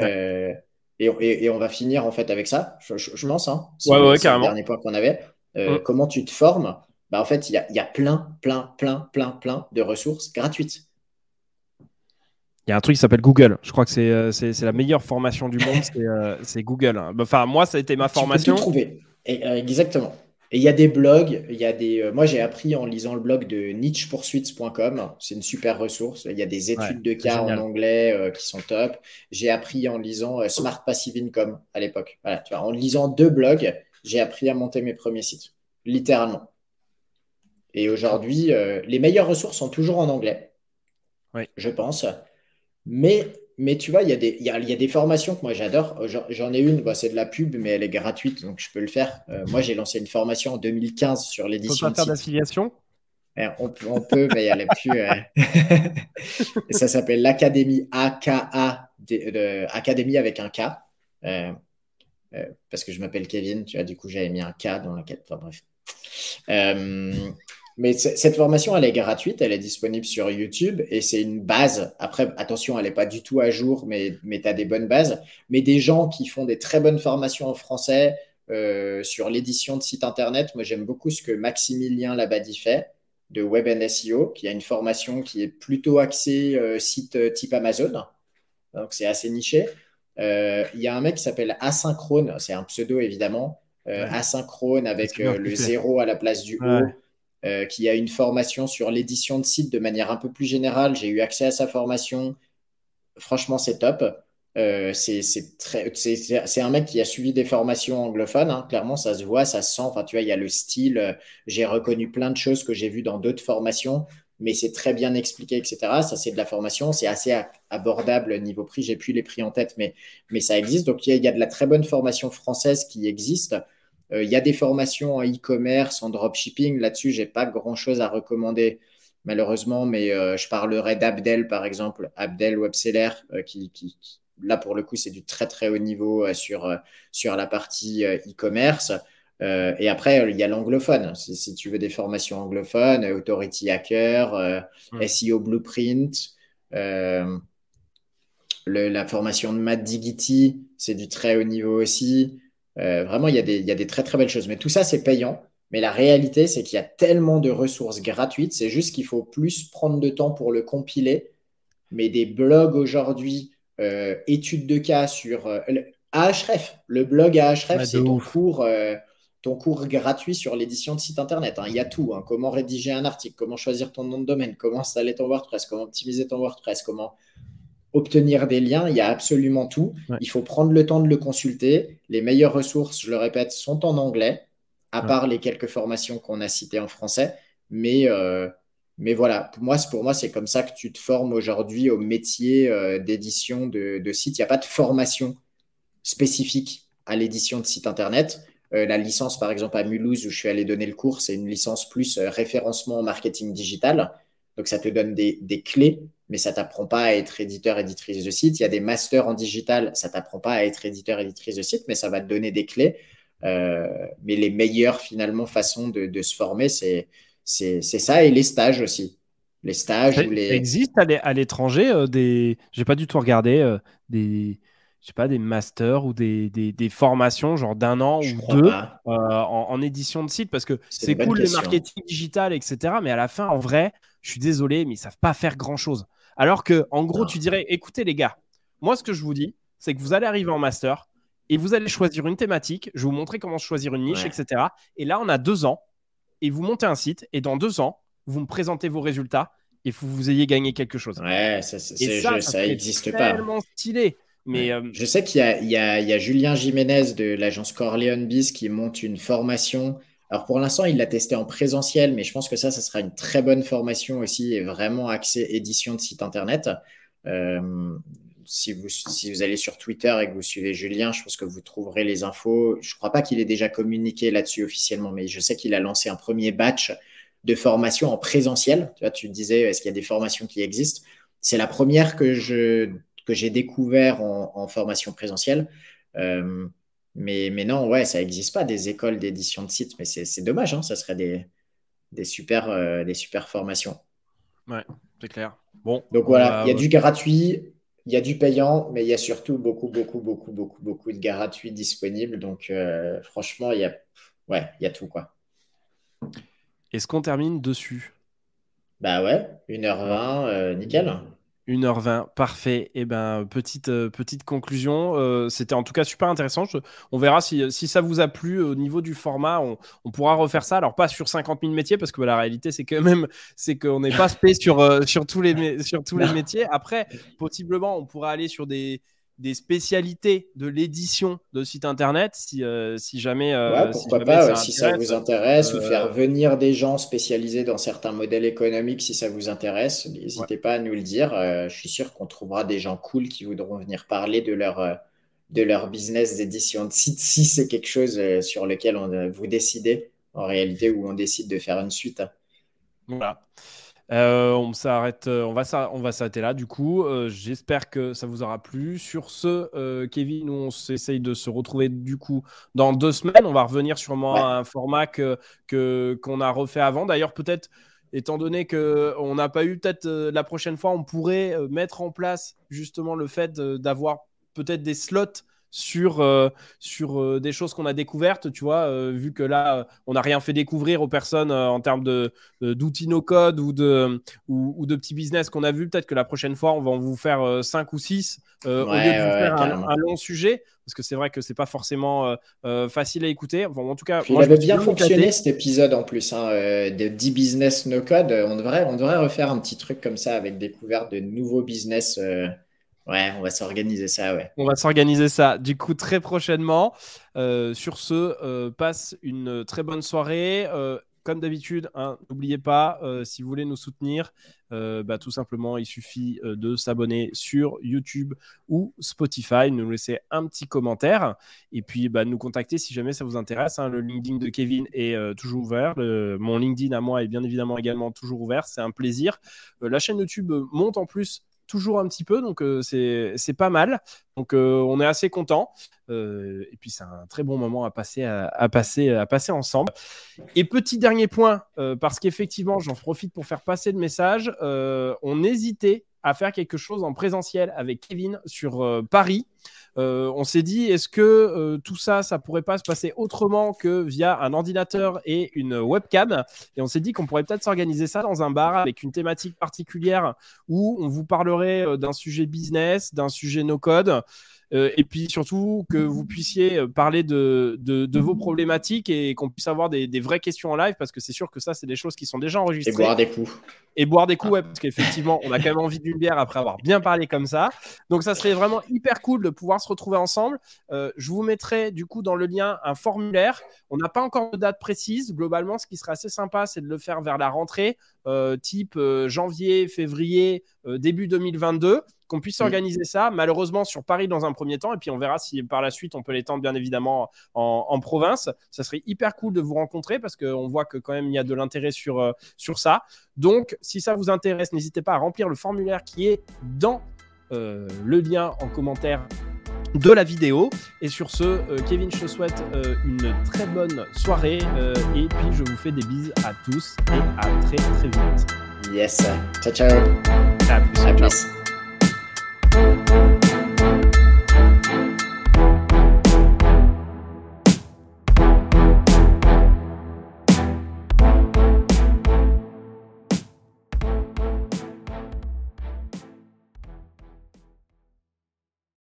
euh, et, et, on va finir en fait avec ça, je, je, pense. Hein, c'est le dernier point qu'on avait. Euh, mm. Comment tu te formes? Bah, En fait, il y a, y a plein, plein, plein, plein, plein de ressources gratuites. Il y a un truc qui s'appelle Google. Je crois que c'est euh, la meilleure formation du monde, c'est Google. Hein. Enfin, moi, ça a été ma formation. Tu peux tout trouver. exactement. Et il y a des blogs, il y a des. Euh, moi, j'ai appris en lisant le blog de nichepoursuites.com. C'est une super ressource. Il y a des études de cas en anglais euh, qui sont top. J'ai appris en lisant euh, Smart Passive Income à l'époque. Voilà, tu vois, en lisant deux blogs, j'ai appris à monter mes premiers sites, littéralement. Et aujourd'hui, les meilleures ressources sont toujours en anglais, je pense. Mais mais tu vois, il y, a des, y, a, y a des formations que moi j'adore. J'en ai une, bah, c'est de la pub, mais elle est gratuite, donc je peux le faire. Euh, moi, j'ai lancé une formation en 2015 sur l'édition. On peut pas faire d'affiliation? Eh, on, on, peut, mais elle est plus. Euh, ça s'appelle l'Académie AKA, de, Académie avec un K. Euh, parce que je m'appelle Kevin, tu vois, du coup, j'avais mis un K dans la Enfin, bref. Mais cette formation, elle est gratuite, elle est disponible sur YouTube et c'est une base. Après, attention, elle n'est pas du tout à jour, mais, mais tu as des bonnes bases. Mais des gens qui font des très bonnes formations en français euh, sur l'édition de sites internet, moi j'aime beaucoup ce que Maximilien Labadie fait de Web SEO, qui a une formation qui est plutôt axée euh, site euh, type Amazon. Donc c'est assez niché. Il y a un mec qui s'appelle Asynchrone, c'est un pseudo évidemment. Asynchrone avec le zéro à la place du O. Euh, qui a une formation sur l'édition de site de manière un peu plus générale. J'ai eu accès à sa formation. Franchement, c'est top. Euh, c'est un mec qui a suivi des formations anglophones. Hein. Clairement, ça se voit, ça se sent. Enfin, tu vois, il y a le style. J'ai reconnu plein de choses que j'ai vues dans d'autres formations, mais c'est très bien expliqué, etc. Ça, c'est de la formation. C'est assez abordable niveau prix. J'ai plus les prix en tête, mais, mais ça existe. Donc, il y, y, a, de la très bonne formation française qui existe. Euh, il y a des formations en e-commerce, en dropshipping. Là-dessus, j'ai pas grand-chose à recommander malheureusement, mais euh, je parlerai d'Abdel, par exemple, Abdel Webseller, euh, qui, qui, là, pour le coup, c'est du très, très haut niveau sur, sur la partie e-commerce. et après, il y a l'anglophone. Si, tu veux des formations anglophones, Authority Hacker, SEO Blueprint, le, la formation de Matt Digity, c'est du très haut niveau aussi. Euh, vraiment, il y, a des, il y, a des, très très belles choses. Mais tout ça, c'est payant. Mais la réalité, c'est qu'il y a tellement de ressources gratuites. C'est juste qu'il faut plus prendre de temps pour le compiler. Mais des blogs aujourd'hui, euh, études de cas sur euh, Ahref, le blog Ahref, c'est ton cours, ton cours gratuit sur l'édition de site internet. Hein. Il y a tout. Hein. Comment rédiger un article, comment choisir ton nom de domaine, comment installer ton WordPress, comment optimiser ton WordPress, comment obtenir des liens, il y a absolument tout. Il faut prendre le temps de le consulter. Les meilleures ressources, je le répète, sont en anglais, à part les quelques formations qu'on a citées en français. Mais, euh, mais voilà, pour moi, pour moi c'est comme ça que tu te formes aujourd'hui au métier euh, d'édition de, de site. Il n'y a pas de formation spécifique à l'édition de site Internet. Euh, la licence, par exemple, à Mulhouse, où je suis allé donner le cours, c'est une licence plus référencement en marketing digital. Donc, ça te donne des, des clés mais ça t'apprend pas à être éditeur, éditrice de site. Il y a des masters en digital, ça t'apprend pas à être éditeur, éditrice de site, mais ça va te donner des clés. Euh, mais les meilleures finalement façons de, se former, c'est ça et les stages aussi. Les stages ou les. existe à l'étranger euh, des. J'ai pas du tout regardé euh, des. je sais pas, des masters ou des, des, formations, genre d'un an ou deux, euh, en, édition de site Parce que c'est cool le marketing digital, etc. Mais à la fin, en vrai, je suis désolé, mais ils savent pas faire grand chose. Alors que, en gros, tu dirais, écoutez les gars, moi, ce que je vous dis, c'est que vous allez arriver en master et vous allez choisir une thématique. Je vais vous montrer comment choisir une niche, etc. Et là, on a deux ans et vous montez un site et dans deux ans, vous me présentez vos résultats et vous, vous ayez gagné quelque chose. Ouais, ça, ça, n'existe pas. tellement stylé. Mais euh, Je sais qu'il y, a, Julien Jiménez de l'agence Corleone Biz qui monte une formation. Alors pour l'instant, il l'a testé en présentiel, mais je pense que ça, ça sera une très bonne formation aussi et vraiment accès édition de site internet. Euh, si, vous, si vous allez sur Twitter et que vous suivez Julien, je pense que vous trouverez les infos. Je ne crois pas qu'il ait déjà communiqué là-dessus officiellement, mais je sais qu'il a lancé un premier batch de formation en présentiel. Tu vois, tu disais, est-ce qu'il y a des formations qui existent? C'est la première que je que j'ai découvert en, formation présentielle. Euh, mais, mais non, ouais, ça n'existe pas des écoles d'édition de sites, mais c'est dommage, hein, ça serait des, des, super, euh, des super formations. Ouais, c'est clair. Bon. Donc voilà, il y a du gratuit, il y a du payant, mais il y a surtout beaucoup, beaucoup, beaucoup, beaucoup, beaucoup de gratuits disponibles. Donc euh, franchement, il y a, ouais, il y a tout quoi. Est-ce qu'on termine dessus? Bah ouais, 1h20, nickel. 1h20, parfait. Et eh ben, petite, euh, petite conclusion. Euh, c'était en tout cas super intéressant. on verra si, si, ça vous a plu au niveau du format. On, pourra refaire ça. Alors, pas sur 50 000 métiers, parce que la réalité, c'est quand même c'est qu'on n'est pas spé sur, euh, sur tous, les, sur tous les métiers. Après, possiblement, on pourra aller sur des, des spécialités de l'édition de site internet si, euh, si jamais. Euh, pourquoi pas, si ça vous intéresse, ou euh, faire venir des gens spécialisés dans certains modèles économiques si ça vous intéresse. N'hésitez pas à nous le dire. je suis sûr qu'on trouvera des gens cool qui voudront venir parler de leur, de leur business d'édition de site si c'est quelque chose sur lequel on, vous décidez en réalité ou on décide de faire une suite. Voilà. Euh, on s'arrête, euh, on va on va s'arrêter là. Du coup, euh, j'espère que ça vous aura plu. Sur ce, Kevin, nous on s'essaye de se retrouver du coup dans deux semaines. On va revenir sûrement à un format que qu'on a refait avant. D'ailleurs, peut-être étant donné que on n'a pas eu peut-être la prochaine fois, on pourrait mettre en place justement le fait d'avoir peut-être des slots sur, euh, sur euh, des choses qu'on a découvertes, tu vois, euh, vu que là, on n'a rien fait découvrir aux personnes en termes de, d'outils no-code ou de, ou, de petits business qu'on a vu. Peut-être que la prochaine fois, on va vous faire 5 ou 6 au lieu de faire un, long sujet, parce que c'est vrai que c'est pas forcément facile à écouter. en tout cas, il avait bien fonctionné cet épisode en plus, hein, de 10 business no-code. On devrait, on devrait refaire un petit truc comme ça avec découverte de nouveaux business. Ouais, on va s'organiser ça, ouais. On va s'organiser ça. Du coup, très prochainement. Euh, sur ce, euh, passe une très bonne soirée. Euh, comme d'habitude, hein, n'oubliez pas, si vous voulez nous soutenir, bah, tout simplement, il suffit de s'abonner sur YouTube ou Spotify, nous laisser un petit commentaire et puis bah, nous contacter si jamais ça vous intéresse. Hein. Le LinkedIn de Kevin est toujours ouvert. mon LinkedIn à moi est bien évidemment également toujours ouvert. C'est un plaisir. la chaîne YouTube monte en plus toujours un petit peu, donc euh, c'est pas mal. Donc euh, on est assez content. Euh, et puis c'est un très bon moment à passer, à, passer, à passer ensemble. Et petit dernier point, parce qu'effectivement j'en profite pour faire passer le message, on hésitait à faire quelque chose en présentiel avec Kevin sur Paris. Euh, on s'est dit, est-ce que euh, tout ça, ça pourrait pas se passer autrement que via un ordinateur et une webcam? Et on s'est dit qu'on pourrait peut-être s'organiser ça dans un bar avec une thématique particulière où on vous parlerait euh, d'un sujet business, d'un sujet no-code. Euh, et puis surtout que vous puissiez euh, parler de, de, vos problématiques et qu'on puisse avoir des, des, vraies questions en live parce que c'est sûr que ça, c'est des choses qui sont déjà enregistrées. Et boire des coups. Et boire des coups, ouais, parce qu'effectivement, on a quand même envie d'une bière après avoir bien parlé comme ça. Donc ça serait vraiment hyper cool de pouvoir se retrouver ensemble. Euh, je vous mettrai du coup dans le lien un formulaire. On n'a pas encore de date précise. Globalement, ce qui serait assez sympa, c'est de le faire vers la rentrée, type janvier, février, début 2022 qu'on puisse mm. organiser ça, malheureusement sur Paris dans un premier temps, et puis on verra si par la suite on peut l'étendre bien évidemment en, province. Ça serait hyper cool de vous rencontrer parce qu'on voit que quand même il y a de l'intérêt sur, euh, sur ça. Donc si ça vous intéresse, n'hésitez pas à remplir le formulaire qui est dans euh, le lien en commentaire de la vidéo. Et sur ce, euh, Kevin, je te souhaite une très bonne soirée et puis je vous fais des bises à tous et à très très vite. Yes. Ciao ciao. À plus. À plus. Bye.